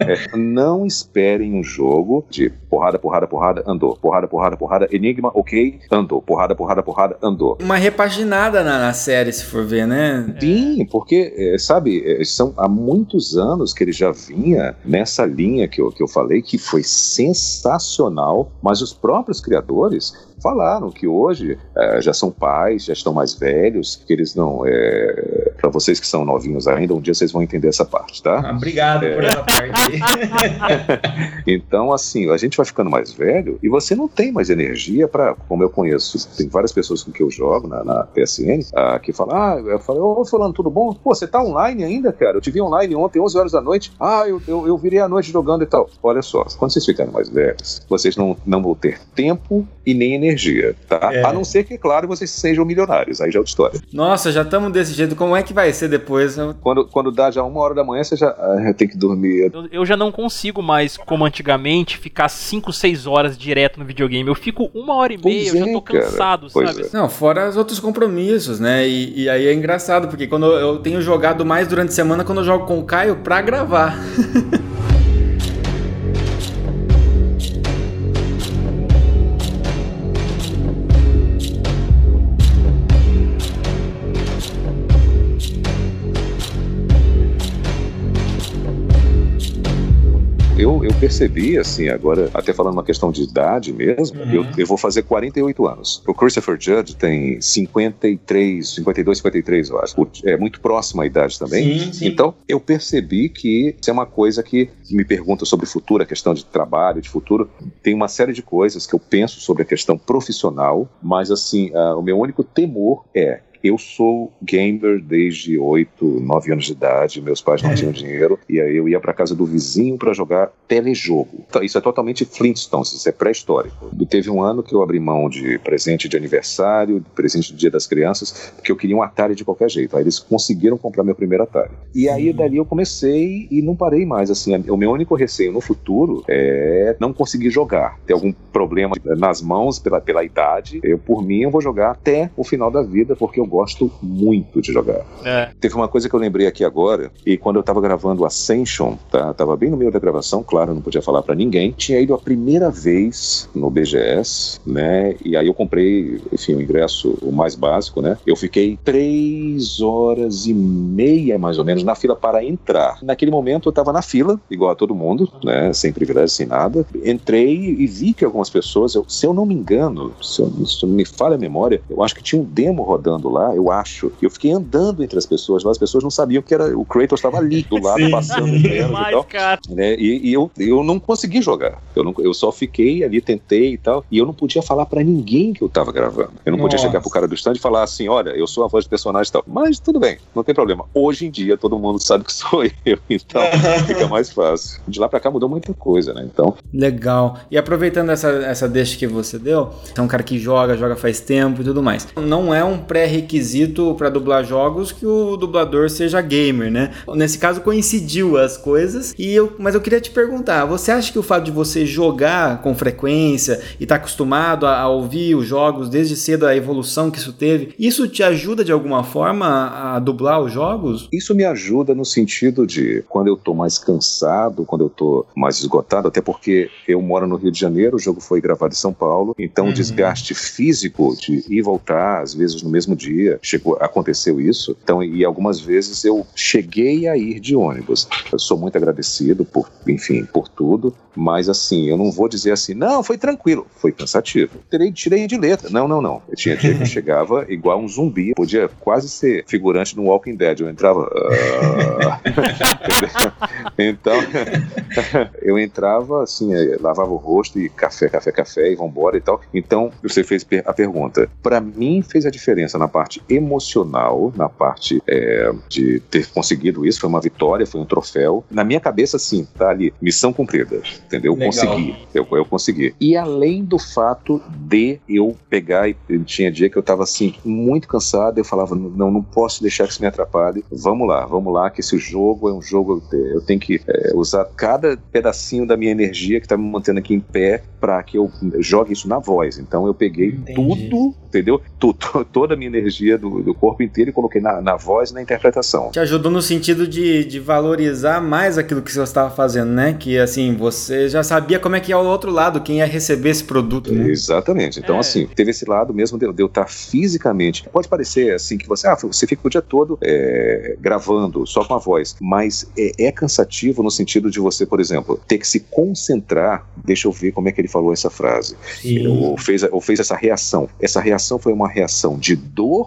é, não esperem um jogo de porrada, porrada, porrada, andou. Porrada, porrada, porrada, enigma, ok, andou. Porrada, porrada, porrada, andou. Uma repaginada na, na série, se for ver, né? Sim, porque, é, sabe, é, são há muitos anos que ele já vinha nessa linha que eu, que eu falei, que foi sensacional, mas os próprios criadores falaram que hoje é, já são pais, já estão mais velhos, que eles não. É, para vocês que são novinhos ainda, um dia vocês vão entender essa parte, tá? Ah, obrigado é... por essa parte. então, assim, a gente vai ficando mais velho e você não tem mais energia para, como eu conheço, tem várias pessoas com que eu jogo na, na PSN, ah, que falam, ah, eu falei, ô, Fulano, tudo bom? Pô, você tá online ainda, cara? Eu te vi online ontem, 11 horas da noite. Ah, eu, eu, eu virei a noite jogando e tal. Olha só, quando vocês ficarem mais velhos, vocês não, não vão ter tempo e nem energia energia, tá? É. A não ser que, claro, vocês sejam milionários, aí já é outra história. Nossa, já estamos desse jeito, como é que vai ser depois? Quando, quando dá já uma hora da manhã, você já ah, tem que dormir. Eu, eu, já não consigo mais, como antigamente, ficar 5, 6 horas direto no videogame. Eu fico uma hora e meia, pois eu é, já tô cansado, sabe? É. Não, fora os outros compromissos, né? E, e aí é engraçado, porque quando eu, eu tenho jogado mais durante a semana, quando eu jogo com o Caio pra gravar. percebi, assim, agora, até falando uma questão de idade mesmo, uhum. eu, eu vou fazer 48 anos. O Christopher Judge tem 53, 52, 53, eu acho. É muito próximo à idade também. Sim, sim. Então, eu percebi que isso é uma coisa que me pergunta sobre o futuro, a questão de trabalho, de futuro. Tem uma série de coisas que eu penso sobre a questão profissional, mas, assim, uh, o meu único temor é eu sou gamer desde 8, 9 anos de idade, meus pais não é. tinham dinheiro, e aí eu ia para casa do vizinho para jogar telejogo. Então, isso é totalmente Flintstones, isso é pré-histórico. Teve um ano que eu abri mão de presente de aniversário, de presente do Dia das Crianças, porque eu queria um Atari de qualquer jeito. Aí eles conseguiram comprar meu primeiro Atari. E aí dali eu comecei e não parei mais. Assim, o meu único receio no futuro é não conseguir jogar, ter algum problema nas mãos pela, pela idade. Eu, por mim, eu vou jogar até o final da vida, porque eu gosto muito de jogar. É. Teve uma coisa que eu lembrei aqui agora, e quando eu tava gravando Ascension, tá? Tava bem no meio da gravação, claro, não podia falar para ninguém. Tinha ido a primeira vez no BGS, né? E aí eu comprei, enfim, o ingresso o mais básico, né? Eu fiquei três horas e meia, mais ou menos, na fila para entrar. Naquele momento eu tava na fila, igual a todo mundo, né? Sem privilégio, sem nada. Entrei e vi que algumas pessoas, eu, se eu não me engano, se, eu, se me falha a memória, eu acho que tinha um demo rodando lá lá, eu acho. Eu fiquei andando entre as pessoas lá, as pessoas não sabiam que era o Kratos estava ali do lado, Sim. passando e tal. Né? E, e, eu, eu não consegui jogar. Eu, não, eu só fiquei ali, tentei e tal. E eu não podia falar para ninguém que eu tava gravando. Eu não Nossa. podia chegar pro cara do stand e falar assim: olha, eu sou a voz de personagem e tal. Mas tudo bem, não tem problema. Hoje em dia todo mundo sabe que sou eu, então fica mais fácil. De lá para cá mudou muita coisa, né? Então. Legal. E aproveitando essa, essa deixa que você deu, é um cara que joga, joga faz tempo e tudo mais. Não é um pré-requisito requisito para dublar jogos que o dublador seja gamer, né? Nesse caso coincidiu as coisas e eu, mas eu queria te perguntar, você acha que o fato de você jogar com frequência e estar tá acostumado a, a, ouvir os jogos desde cedo a evolução que isso teve, isso te ajuda de alguma forma a, a dublar os jogos? Isso me ajuda no sentido de quando eu tô mais cansado, quando eu tô mais esgotado, até porque eu moro no Rio de Janeiro, o jogo foi gravado em São Paulo, então uhum. o desgaste físico de ir e voltar às vezes no mesmo dia dia chegou, aconteceu isso. Então, e algumas vezes eu cheguei a ir de ônibus. Eu sou muito agradecido por, enfim, por tudo, mas assim, eu não vou dizer assim, não, foi tranquilo, foi cansativo. Tirei, tirei de letra. Não, não, não. Eu tinha dia que eu chegava igual um zumbi, podia quase ser figurante no Walking Dead. Eu entrava. Uh... então, eu entrava assim, eh, lavava o rosto e café, café, café e vambora e tal. Então, você fez a pergunta. Para mim, fez a diferença na parte emocional, na parte é, de ter conseguido isso. Foi uma vitória, foi um troféu. Na minha cabeça, sim, tá ali. Missão cumprida. Entendeu? Eu consegui. Eu, eu consegui. E além do fato de eu pegar e tinha dia que eu tava assim, muito cansado, eu falava, não, não posso deixar que isso me atrapalhe. Vamos lá, vamos lá, que esse jogo é um jogo, eu tenho que é, usar cada pedacinho da minha energia que tá me mantendo aqui em pé para que eu jogue isso na voz. Então eu peguei Entendi. tudo, entendeu? toda a minha energia do, do corpo inteiro e coloquei na, na voz e na interpretação. Te ajudou no sentido de, de valorizar mais aquilo que você estava fazendo, né? Que assim, você já sabia como é que é o outro lado, quem ia receber esse produto. Né? Exatamente. Então, é. assim, teve esse lado mesmo de, de, eu estar fisicamente. Pode parecer assim que você, ah, você fica o dia todo é, gravando só com a voz, mas é, é cansativo no sentido de você, por exemplo, ter que se concentrar. Deixa eu ver como é que ele falou essa frase. Ou fez, ou fez essa reação. Essa reação foi uma reação de dor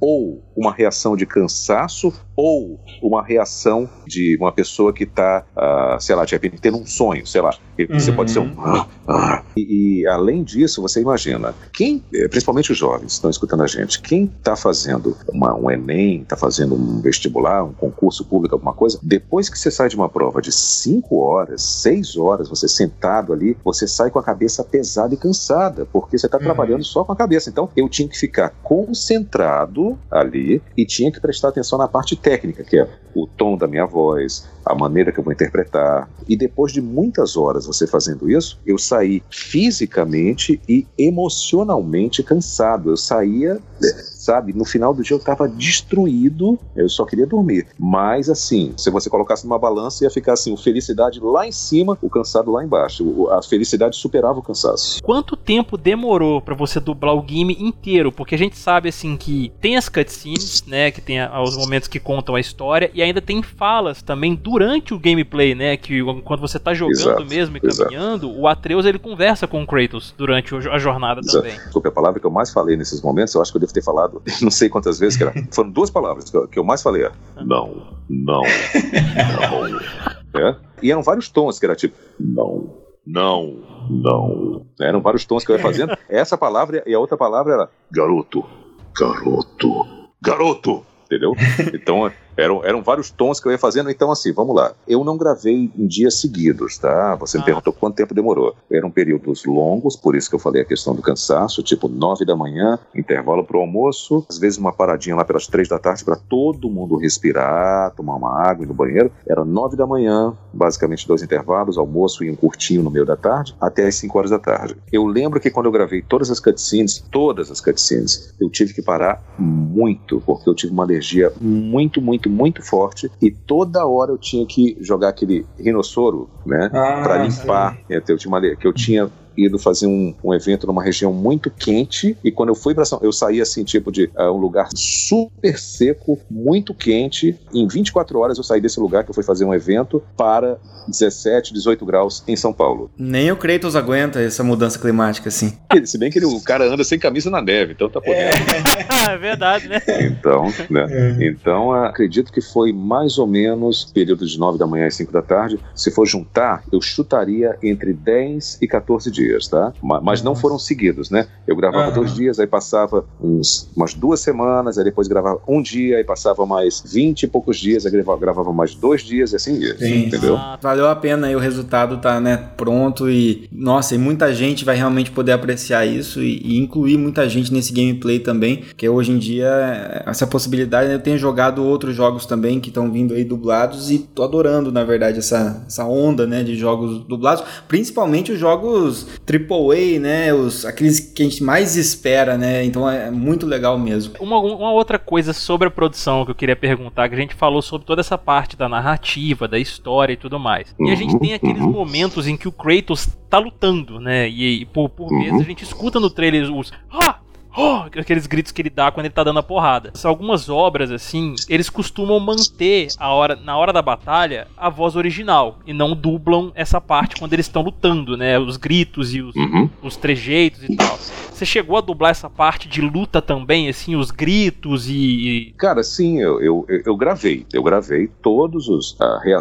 ou uma reação de cansaço ou uma reação de uma pessoa que está, uh, ah, sei lá, de repente tendo um sonho, sei lá. Você uhum. pode ser um. Ah, ah. E, e, além disso, você imagina, quem, eh, principalmente os jovens estão escutando a gente, quem está fazendo uma, um Enem, está fazendo um vestibular, um concurso público, alguma coisa, depois que você sai de uma prova de 5 horas, 6 horas, você sentado ali, você sai com a cabeça pesada e cansada, porque você está uhum. trabalhando só com a cabeça. Então, eu tinha que ficar concentrado ali e tinha que prestar atenção na parte técnica, que é o tom da minha voz, a maneira que eu vou interpretar. E depois de muitas horas você fazendo isso, eu saí fisicamente e emocionalmente cansado. Eu saía sabe? No final do dia eu estava destruído, eu só queria dormir. Mas assim, se você colocasse numa balança, ia ficar assim, o felicidade lá em cima, o cansado lá embaixo. A felicidade superava o cansaço. Quanto tempo demorou para você dublar o game inteiro? Porque a gente sabe assim que tem as cutscenes, né, que tem os momentos que contam a história e ainda tem falas também durante o gameplay, né, que quando você tá jogando exato, mesmo e caminhando, exato. o Atreus ele conversa com o Kratos durante a jornada exato. também. Desculpa, a palavra que eu mais falei nesses momentos, eu acho que eu devo ter falado não sei quantas vezes, que era, foram duas palavras que eu, mais falei. É, não, não, não. É? E eram vários tons, que era tipo, não, não, não. Eram vários tons que eu ia fazendo. Essa palavra e a outra palavra era garoto, garoto, garoto. Entendeu? Então eram, eram vários tons que eu ia fazendo, então assim, vamos lá. Eu não gravei em dias seguidos, tá? Você me ah. perguntou quanto tempo demorou. Eram períodos longos, por isso que eu falei a questão do cansaço, tipo nove da manhã, intervalo pro almoço, às vezes uma paradinha lá pelas três da tarde para todo mundo respirar, tomar uma água e no banheiro. Era nove da manhã, basicamente dois intervalos, almoço e um curtinho no meio da tarde, até as cinco horas da tarde. Eu lembro que quando eu gravei todas as cutscenes, todas as cutscenes, eu tive que parar muito, porque eu tive uma alergia muito, muito muito, muito forte e toda hora eu tinha que jogar aquele rinossoro, né, ah, para limpar. É, eu uma, que eu tinha ido fazer um, um evento numa região muito quente e quando eu fui para São eu saí assim tipo de uh, um lugar super seco, muito quente. Em 24 horas eu saí desse lugar que eu fui fazer um evento para 17, 18 graus em São Paulo. Nem o Kratos aguenta essa mudança climática assim. Se bem que ele, o cara anda sem camisa na neve, então tá podendo. É, é verdade, né? Então, né? É. Então, acredito que foi mais ou menos período de 9 da manhã às 5 da tarde. Se for juntar, eu chutaria entre 10 e 14 dias dias, tá? Mas não foram seguidos, né? Eu gravava uhum. dois dias, aí passava uns, umas duas semanas, aí depois gravava um dia, aí passava mais vinte e poucos dias, aí gravava, gravava mais dois dias e assim ia, Sim. entendeu? Valeu a pena aí o resultado tá, né, pronto e, nossa, e muita gente vai realmente poder apreciar isso e, e incluir muita gente nesse gameplay também, que hoje em dia essa possibilidade, né, eu tenho jogado outros jogos também que estão vindo aí dublados e tô adorando, na verdade, essa, essa onda, né, de jogos dublados, principalmente os jogos Triple A, né? Os, aqueles que a gente mais espera, né? Então é muito legal mesmo. Uma, uma outra coisa sobre a produção que eu queria perguntar, que a gente falou sobre toda essa parte da narrativa, da história e tudo mais. E a gente tem aqueles momentos em que o Kratos tá lutando, né? E, e por, por vezes a gente escuta no trailer os. Ah! Oh! aqueles gritos que ele dá quando ele tá dando a porrada. Algumas obras, assim, eles costumam manter a hora, na hora da batalha a voz original e não dublam essa parte quando eles estão lutando, né? Os gritos e os, uhum. os trejeitos e tal. Você chegou a dublar essa parte de luta também, assim, os gritos e. Cara, sim, eu, eu, eu gravei. Eu gravei todas uh,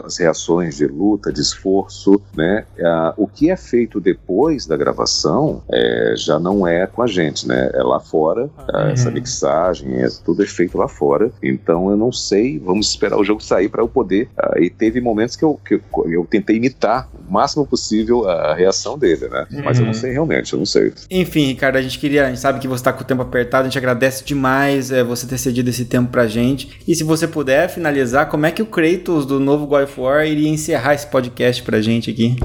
as reações de luta, de esforço, né? Uh, o que é feito depois da gravação é, já não é com a gente, né? É lá fora, uh, essa mixagem, é, tudo é feito lá fora. Então eu não sei, vamos esperar o jogo sair para eu poder. e teve momentos que eu, que eu, eu tentei imitar o máximo possível a reação dele, né? Mas eu não uhum. sei realmente, eu não sei. Enfim, Ricardo, gente queria, a gente sabe que você está com o tempo apertado, a gente agradece demais é, você ter cedido esse tempo pra gente. E se você puder finalizar, como é que o Kratos do novo God of War iria encerrar esse podcast pra gente aqui?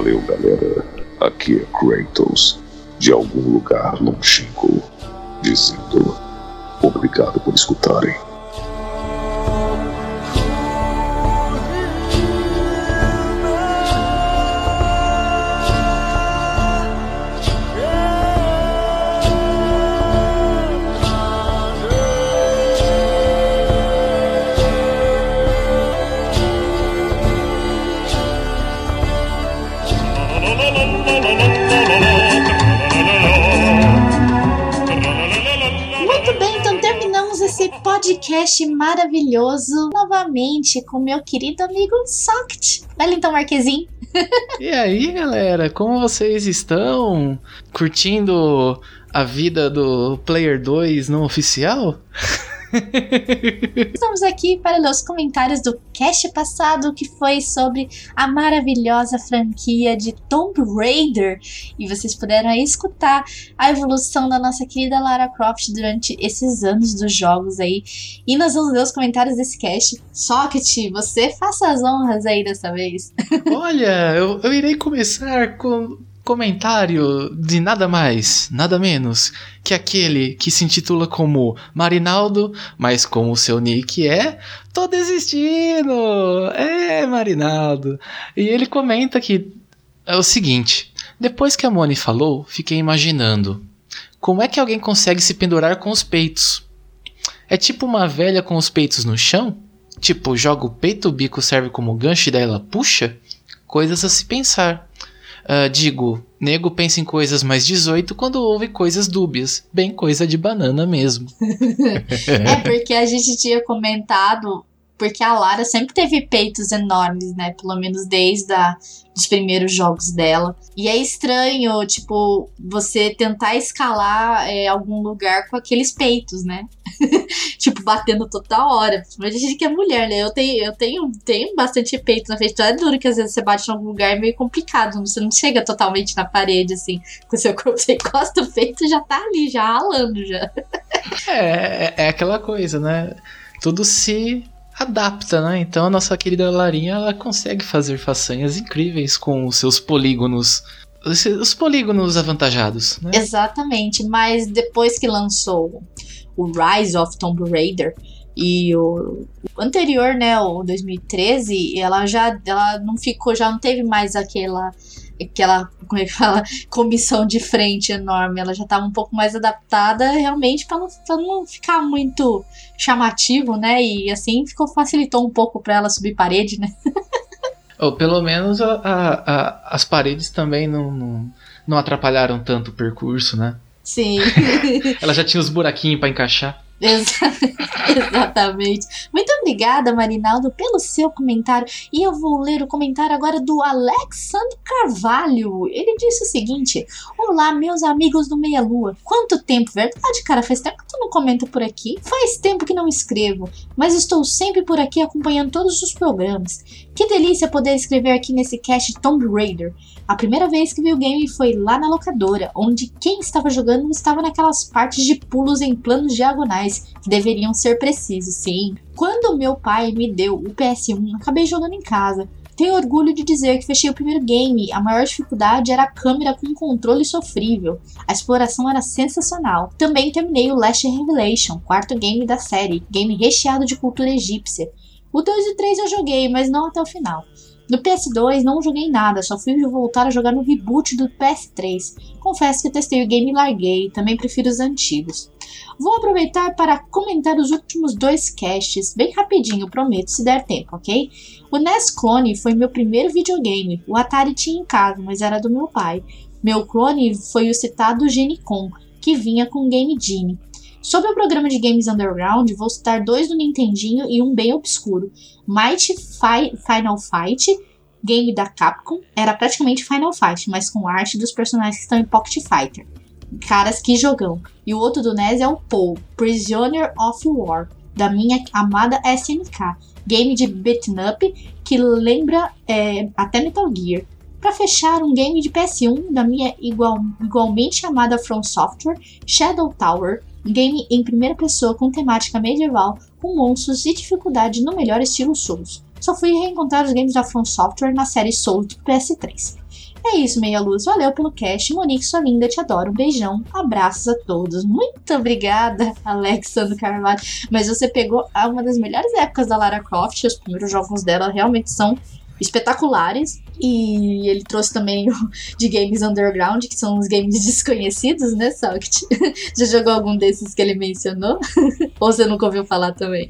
Valeu, galera. Aqui é Kratos, de algum lugar longínquo, dizendo obrigado por escutarem. Podcast maravilhoso novamente com meu querido amigo Socket. Wellington Marquezin. e aí, galera, como vocês estão? Curtindo a vida do Player 2 não oficial? Estamos aqui para ler os comentários do cast passado que foi sobre a maravilhosa franquia de Tomb Raider e vocês puderam aí escutar a evolução da nossa querida Lara Croft durante esses anos dos jogos aí. E nós vamos ler os comentários desse cast. Socket, você faça as honras aí dessa vez. Olha, eu, eu irei começar com comentário de nada mais, nada menos que aquele que se intitula como Marinaldo, mas como seu nick é Tô desistindo! É, Marinaldo. E ele comenta que é o seguinte: depois que a Moni falou, fiquei imaginando como é que alguém consegue se pendurar com os peitos? É tipo uma velha com os peitos no chão? Tipo, joga o peito, o bico serve como gancho e daí ela puxa? Coisas a se pensar. Uh, digo, nego pensa em coisas mais 18 quando ouve coisas dúbias. Bem coisa de banana mesmo. é porque a gente tinha comentado porque a Lara sempre teve peitos enormes, né? Pelo menos desde a, os primeiros jogos dela. E é estranho, tipo, você tentar escalar é, algum lugar com aqueles peitos, né? tipo, batendo toda hora. Mas a gente que é mulher, né? Eu tenho, eu tenho, tenho bastante peito na frente. Então é duro que às vezes você bate em algum lugar é meio complicado. Você não chega totalmente na parede, assim. Com seu corpo, você encosta o peito já tá ali, já ralando já. é, é, é aquela coisa, né? Tudo se adapta, né? Então a nossa querida Larinha ela consegue fazer façanhas incríveis com os seus polígonos. Os polígonos avantajados, né? Exatamente, mas depois que lançou o Rise of Tomb Raider e o, o anterior, né, o 2013, ela já ela não ficou, já não teve mais aquela aquela, como é que fala, comissão de frente enorme. Ela já estava um pouco mais adaptada realmente para não, não ficar muito chamativo, né? E assim ficou facilitou um pouco para ela subir parede, né? Ou pelo menos a, a, a, as paredes também não, não, não atrapalharam tanto o percurso, né? Sim. ela já tinha os buraquinhos para encaixar. Exatamente. Muito obrigada, Marinaldo, pelo seu comentário. E eu vou ler o comentário agora do Alexandre Carvalho. Ele disse o seguinte: Olá, meus amigos do Meia Lua. Quanto tempo, verdade, cara? Faz tempo que tu não comenta por aqui? Faz tempo que não escrevo, mas estou sempre por aqui acompanhando todos os programas. Que delícia poder escrever aqui nesse cast Tomb Raider. A primeira vez que vi o game foi lá na locadora, onde quem estava jogando estava naquelas partes de pulos em planos diagonais, que deveriam ser precisos, sim. Quando meu pai me deu o PS1, acabei jogando em casa. Tenho orgulho de dizer que fechei o primeiro game. A maior dificuldade era a câmera com controle sofrível. A exploração era sensacional. Também terminei o Last Revelation, quarto game da série, game recheado de cultura egípcia. O 2 e o 3 eu joguei, mas não até o final. No PS2 não joguei nada, só fui voltar a jogar no reboot do PS3. Confesso que testei o game e larguei, também prefiro os antigos. Vou aproveitar para comentar os últimos dois casts, bem rapidinho, prometo, se der tempo, ok? O NES Clone foi meu primeiro videogame. O Atari tinha em casa, mas era do meu pai. Meu clone foi o citado Genicon, que vinha com Game Genie. Sobre o programa de games underground, vou citar dois do Nintendinho e um bem obscuro. Might Fi Final Fight, game da Capcom, era praticamente Final Fight, mas com arte dos personagens que estão em Pocket Fighter. Caras, que jogão. E o outro do NES é o Paul, Prisoner of War, da minha amada SNK. Game de beat'em up que lembra é, até Metal Gear. Para fechar, um game de PS1 da minha igual, igualmente amada From Software, Shadow Tower, game em primeira pessoa com temática medieval, com monstros e dificuldade no melhor estilo Souls. Só fui reencontrar os games da From Software na série Souls do PS3. É isso, Meia Luz. Valeu pelo cast. Monique, sua linda, te adoro. Um beijão. Abraços a todos. Muito obrigada, Alexandre Carvalho. Mas você pegou uma das melhores épocas da Lara Croft. Os primeiros jogos dela realmente são espetaculares. E ele trouxe também o de games underground, que são os games desconhecidos, né, Socket? Já jogou algum desses que ele mencionou? Ou você nunca ouviu falar também?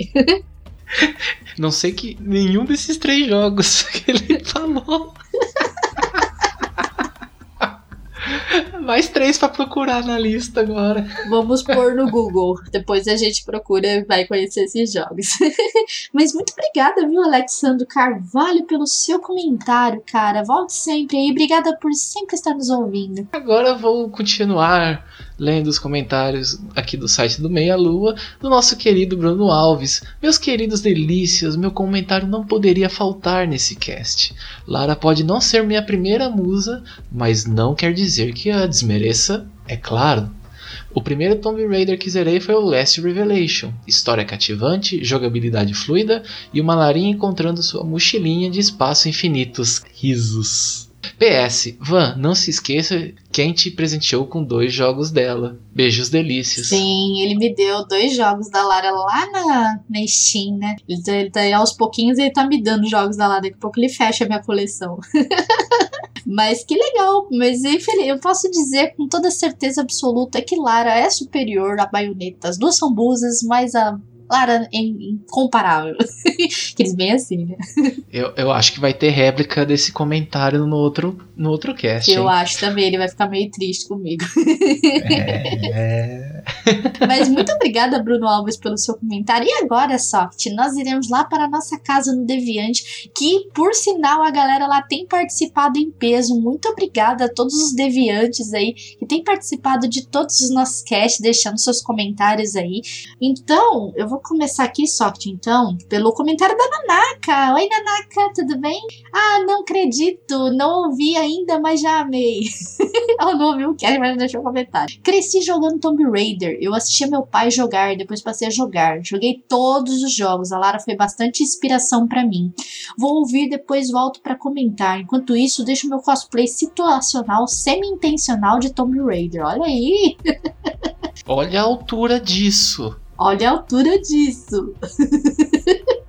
Não sei que nenhum desses três jogos que ele falou. Mais três para procurar na lista agora. Vamos pôr no Google. Depois a gente procura e vai conhecer esses jogos. Mas muito obrigada, viu, Alexandre Carvalho, pelo seu comentário, cara. Volte sempre aí. Obrigada por sempre estar nos ouvindo. Agora vou continuar lendo os comentários aqui do site do Meia Lua, do nosso querido Bruno Alves. Meus queridos delícias, meu comentário não poderia faltar nesse cast. Lara pode não ser minha primeira musa, mas não quer dizer que a desmereça, é claro. O primeiro Tomb Raider que zerei foi o Last Revelation. História cativante, jogabilidade fluida e uma Larinha encontrando sua mochilinha de espaço infinitos. Risos. PS, Van, não se esqueça quem te presenteou com dois jogos dela. Beijos delícias. Sim, ele me deu dois jogos da Lara lá na, na Steam, né? Ele tá, ele tá aos pouquinhos ele tá me dando jogos da Lara, daqui a pouco ele fecha a minha coleção. Mas que legal, mas enfim, eu posso dizer com toda certeza absoluta que Lara é superior a baioneta. As duas são busas, mas a Lara é incomparável. Aqueles bem assim, né? Eu, eu acho que vai ter réplica desse comentário no outro, no outro cast. Eu hein? acho também, ele vai ficar meio triste comigo. É... Mas muito obrigada, Bruno Alves, pelo seu comentário. E agora, Soft, nós iremos lá para a nossa casa no Deviante, que, por sinal, a galera lá tem participado em peso. Muito obrigada a todos os Deviantes aí que têm participado de todos os nossos casts, deixando seus comentários aí. Então, eu vou começar aqui, Soft, então, pelo comentário da Nanaka. Oi, Nanaka, tudo bem? Ah, não acredito, não ouvi ainda, mas já amei. Ela não ouviu o cast, mas deixou um comentário. Cresci jogando Tomb Raider. Eu assistia meu pai jogar, depois passei a jogar. Joguei todos os jogos. A Lara foi bastante inspiração para mim. Vou ouvir depois volto para comentar. Enquanto isso, deixo meu cosplay situacional semi-intencional de Tomb Raider. Olha aí. Olha a altura disso. Olha a altura disso.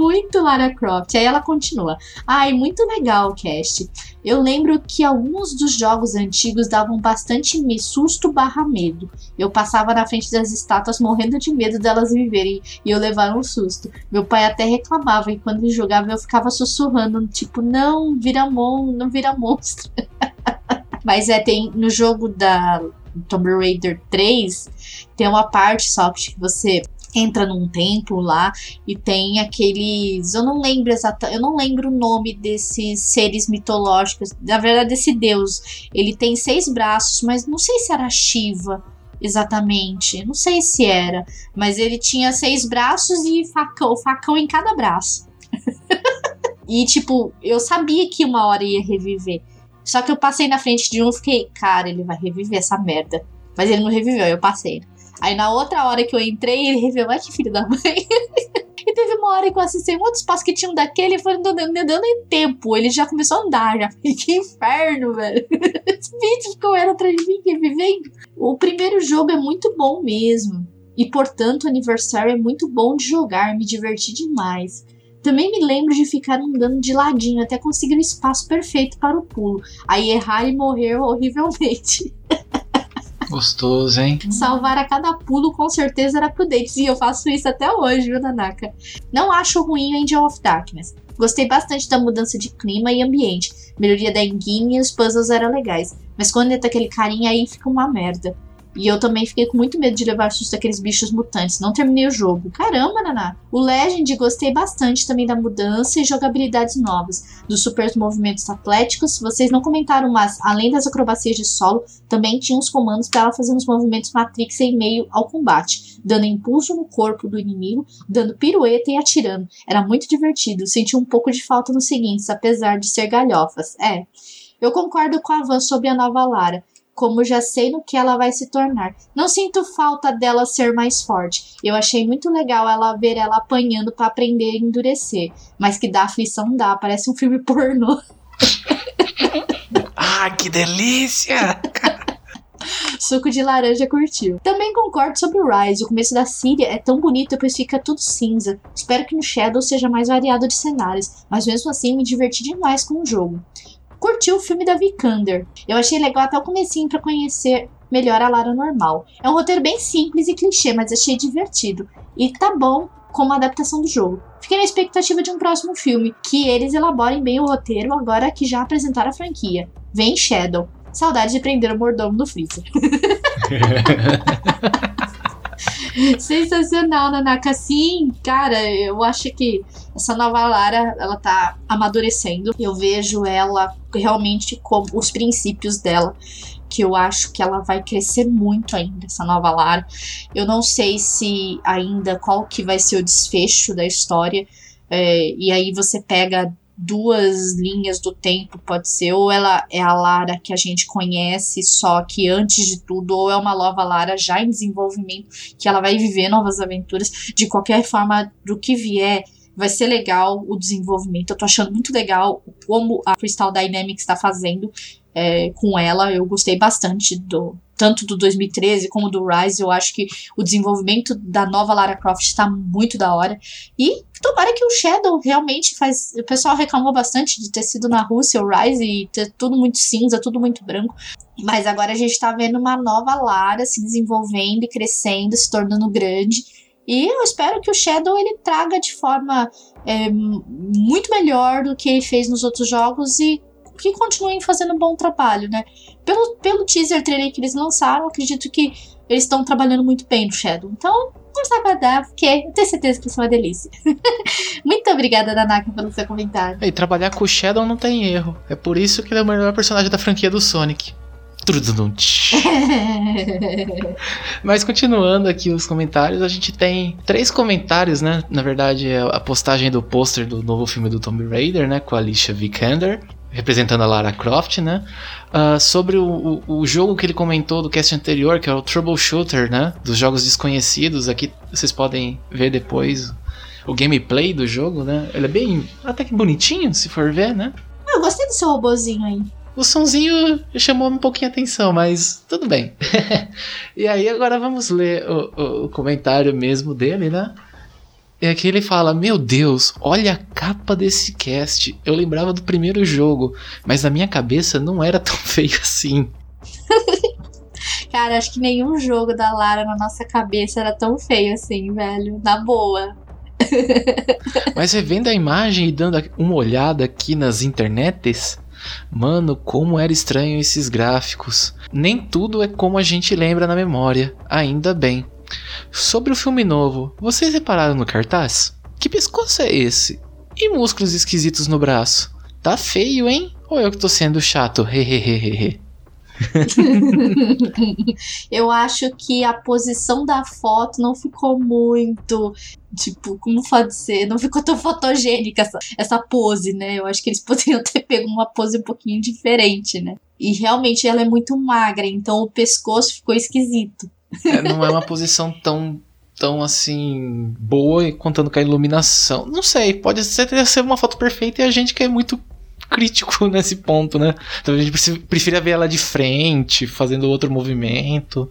muito Lara Croft. Aí ela continua. Ai, muito legal o cast. Eu lembro que alguns dos jogos antigos davam bastante susto barra medo. Eu passava na frente das estátuas morrendo de medo delas viverem e eu levava um susto. Meu pai até reclamava e quando ele jogava eu ficava sussurrando, tipo, não, vira mon, não vira monstro. Mas é, tem no jogo da Tomb Raider 3, tem uma parte só que você entra num templo lá e tem aqueles, eu não lembro exatamente, eu não lembro o nome desses seres mitológicos, na verdade esse deus, ele tem seis braços, mas não sei se era Shiva exatamente, não sei se era, mas ele tinha seis braços e facão, facão em cada braço. e tipo, eu sabia que uma hora ia reviver. Só que eu passei na frente de um e fiquei, cara, ele vai reviver essa merda. Mas ele não reviveu, eu passei. Aí na outra hora que eu entrei, ele reviveu, ai que filho da mãe. e teve uma hora que eu assisti um outro espaço que tinha um daquele e foi não deu nem tempo. Ele já começou a andar, já. Que inferno, velho. Esse bicho ficou era atrás de mim, vivendo. O primeiro jogo é muito bom mesmo. E portanto, o aniversário é muito bom de jogar, me diverti demais. Também me lembro de ficar andando de ladinho até conseguir o espaço perfeito para o pulo. Aí errar e morrer horrivelmente. Gostoso, hein? Salvar a cada pulo com certeza era prudente. E eu faço isso até hoje, viu, Nanaka? Não acho ruim Angel of Darkness. Gostei bastante da mudança de clima e ambiente. Melhoria da enguinha e os puzzles eram legais. Mas quando entra aquele carinha aí, fica uma merda. E eu também fiquei com muito medo de levar susto daqueles bichos mutantes. Não terminei o jogo. Caramba, Naná. O Legend gostei bastante também da mudança e jogabilidades novas. Dos super movimentos atléticos. Vocês não comentaram, mas além das acrobacias de solo, também tinha uns comandos para ela fazer uns movimentos Matrix em meio ao combate. Dando impulso no corpo do inimigo, dando pirueta e atirando. Era muito divertido. Senti um pouco de falta nos seguintes, apesar de ser galhofas. É. Eu concordo com a Van sobre a nova Lara como já sei no que ela vai se tornar. Não sinto falta dela ser mais forte. Eu achei muito legal ela ver ela apanhando para aprender a endurecer, mas que dá aflição dá, parece um filme pornô. ah, que delícia! Suco de laranja curtiu. Também concordo sobre o Rise. O começo da Síria é tão bonito, depois fica tudo cinza. Espero que no Shadow seja mais variado de cenários, mas mesmo assim me diverti demais com o jogo curtiu o filme da Vikander. Eu achei legal até o comecinho para conhecer melhor a Lara normal. É um roteiro bem simples e clichê, mas achei divertido. E tá bom como adaptação do jogo. Fiquei na expectativa de um próximo filme, que eles elaborem bem o roteiro agora que já apresentaram a franquia. Vem Shadow. Saudade de prender o mordomo no freezer. Sensacional, Nanaka. Sim, cara, eu acho que essa nova Lara, ela tá amadurecendo. Eu vejo ela realmente com os princípios dela que eu acho que ela vai crescer muito ainda, essa nova Lara. Eu não sei se ainda qual que vai ser o desfecho da história. É, e aí você pega duas linhas do tempo, pode ser, ou ela é a Lara que a gente conhece, só que antes de tudo, ou é uma nova Lara já em desenvolvimento, que ela vai viver novas aventuras. De qualquer forma, do que vier, vai ser legal o desenvolvimento. Eu tô achando muito legal como a Crystal Dynamics está fazendo é, com ela. Eu gostei bastante do tanto do 2013 como do Rise. Eu acho que o desenvolvimento da nova Lara Croft está muito da hora. E tomara que o Shadow realmente faz. O pessoal reclamou bastante de ter sido na Rússia o Rise e ter tudo muito cinza, tudo muito branco. Mas agora a gente tá vendo uma nova Lara se desenvolvendo e crescendo, se tornando grande. E eu espero que o Shadow ele traga de forma é, muito melhor do que ele fez nos outros jogos e que continuem fazendo um bom trabalho, né? Pelo, pelo teaser trailer que eles lançaram, acredito que eles estão trabalhando muito bem no Shadow. Então, vamos aguardar, porque eu tenho certeza que isso é uma delícia. muito obrigada, Danaka, pelo seu comentário. E trabalhar com o Shadow não tem erro. É por isso que ele é o melhor personagem da franquia do Sonic. Mas continuando aqui os comentários, a gente tem três comentários, né? Na verdade, é a postagem do pôster do novo filme do Tomb Raider, né? Com a Alicia Vikander representando a Lara Croft, né? Uh, sobre o, o, o, jogo que ele comentou do cast anterior, que é o Troubleshooter, né? Dos jogos desconhecidos. Aqui vocês podem ver depois o gameplay do jogo, né? Ele é bem até que bonitinho, se for ver, né? Eu gostei do seu robozinho aí. O sonzinho chamou um pouquinho a atenção, mas tudo bem. e aí agora vamos ler o, o comentário mesmo dele, né? É que ele fala: Meu Deus, olha a capa desse cast. Eu lembrava do primeiro jogo, mas na minha cabeça não era tão feio assim. Cara, acho que nenhum jogo da Lara na nossa cabeça era tão feio assim, velho. Na boa. mas revendo a imagem e dando uma olhada aqui nas internets, mano, como era estranho esses gráficos. Nem tudo é como a gente lembra na memória, ainda bem. Sobre o filme novo, vocês repararam no cartaz? Que pescoço é esse? E músculos esquisitos no braço? Tá feio, hein? Ou eu que tô sendo chato? Hehehehe. eu acho que a posição da foto não ficou muito. Tipo, como pode ser? Não ficou tão fotogênica essa, essa pose, né? Eu acho que eles poderiam ter pego uma pose um pouquinho diferente, né? E realmente ela é muito magra, então o pescoço ficou esquisito. É, não é uma posição tão tão assim boa contando com a iluminação. Não sei, pode ser, ser uma foto perfeita e a gente que é muito crítico nesse ponto, né? Então a gente preferia ver ela de frente, fazendo outro movimento.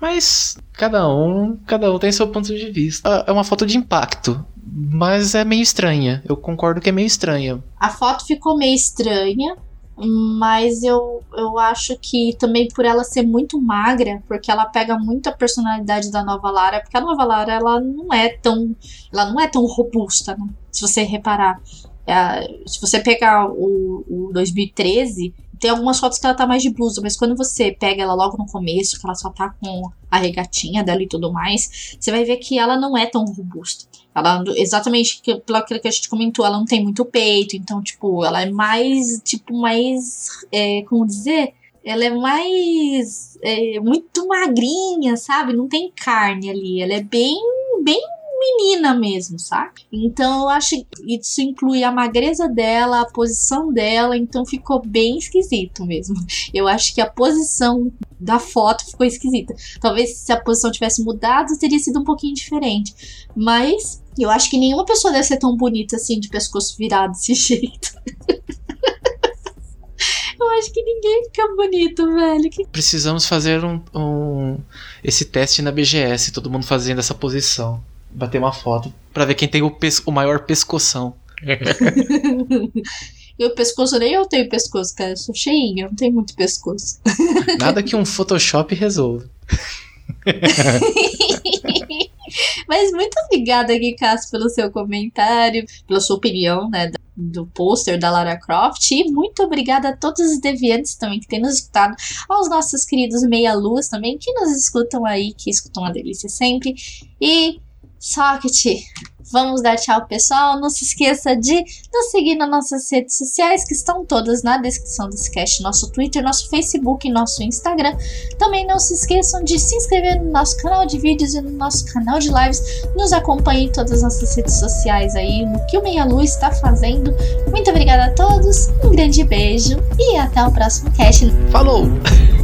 Mas cada um, cada um tem seu ponto de vista. É uma foto de impacto, mas é meio estranha. Eu concordo que é meio estranha. A foto ficou meio estranha, mas eu, eu acho que também por ela ser muito magra, porque ela pega muito a personalidade da nova Lara, porque a nova Lara ela não é tão ela não é tão robusta, né? Se você reparar, é, se você pegar o, o 2013, tem algumas fotos que ela tá mais de blusa, mas quando você pega ela logo no começo, que ela só tá com a regatinha dela e tudo mais, você vai ver que ela não é tão robusta. Ela, exatamente pelo que a gente comentou, ela não tem muito peito, então, tipo, ela é mais, tipo, mais, é, como dizer? Ela é mais, é, muito magrinha, sabe? Não tem carne ali, ela é bem, bem menina mesmo, sabe? Então eu acho que isso inclui a magreza dela, a posição dela, então ficou bem esquisito mesmo. Eu acho que a posição da foto ficou esquisita. Talvez se a posição tivesse mudado, teria sido um pouquinho diferente. Mas eu acho que nenhuma pessoa deve ser tão bonita assim, de pescoço virado desse jeito. Eu acho que ninguém fica bonito, velho. Que... Precisamos fazer um, um, esse teste na BGS, todo mundo fazendo essa posição bater uma foto para ver quem tem o, o maior pescoção. eu pescoço nem eu tenho pescoço, cara. Eu sou cheinha, não tenho muito pescoço. Nada que um Photoshop resolva. Mas muito obrigada aqui, Cássio, pelo seu comentário, pela sua opinião, né, do pôster da Lara Croft. E muito obrigada a todos os deviantes também que têm nos escutado, aos nossos queridos meia-luas também, que nos escutam aí, que escutam a delícia sempre. E Socket. Vamos dar tchau, pessoal. Não se esqueça de nos seguir nas nossas redes sociais, que estão todas na descrição desse cast: nosso Twitter, nosso Facebook nosso Instagram. Também não se esqueçam de se inscrever no nosso canal de vídeos e no nosso canal de lives. Nos acompanhe em todas as nossas redes sociais aí, no que o Meia Luz está fazendo. Muito obrigada a todos, um grande beijo e até o próximo cast. Falou!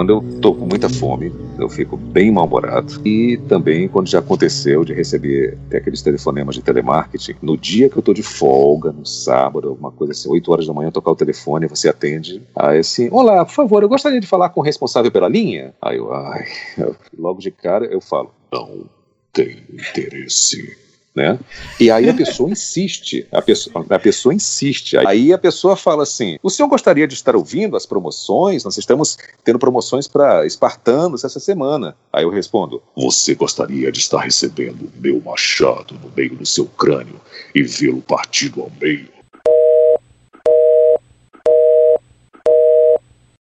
Quando eu tô com muita fome, eu fico bem mal-humorado. E também quando já aconteceu de receber aqueles telefonemas de telemarketing, no dia que eu tô de folga, no sábado, alguma coisa assim, 8 horas da manhã, tocar o telefone, você atende. Aí assim, olá, por favor, eu gostaria de falar com o responsável pela linha. Aí eu, ai, logo de cara eu falo, não tem interesse né? E aí a pessoa insiste, a pessoa, a pessoa insiste. Aí a pessoa fala assim: o senhor gostaria de estar ouvindo as promoções? Nós estamos tendo promoções para espartanos essa semana. Aí eu respondo: você gostaria de estar recebendo meu machado no meio do seu crânio e vê-lo partido ao meio?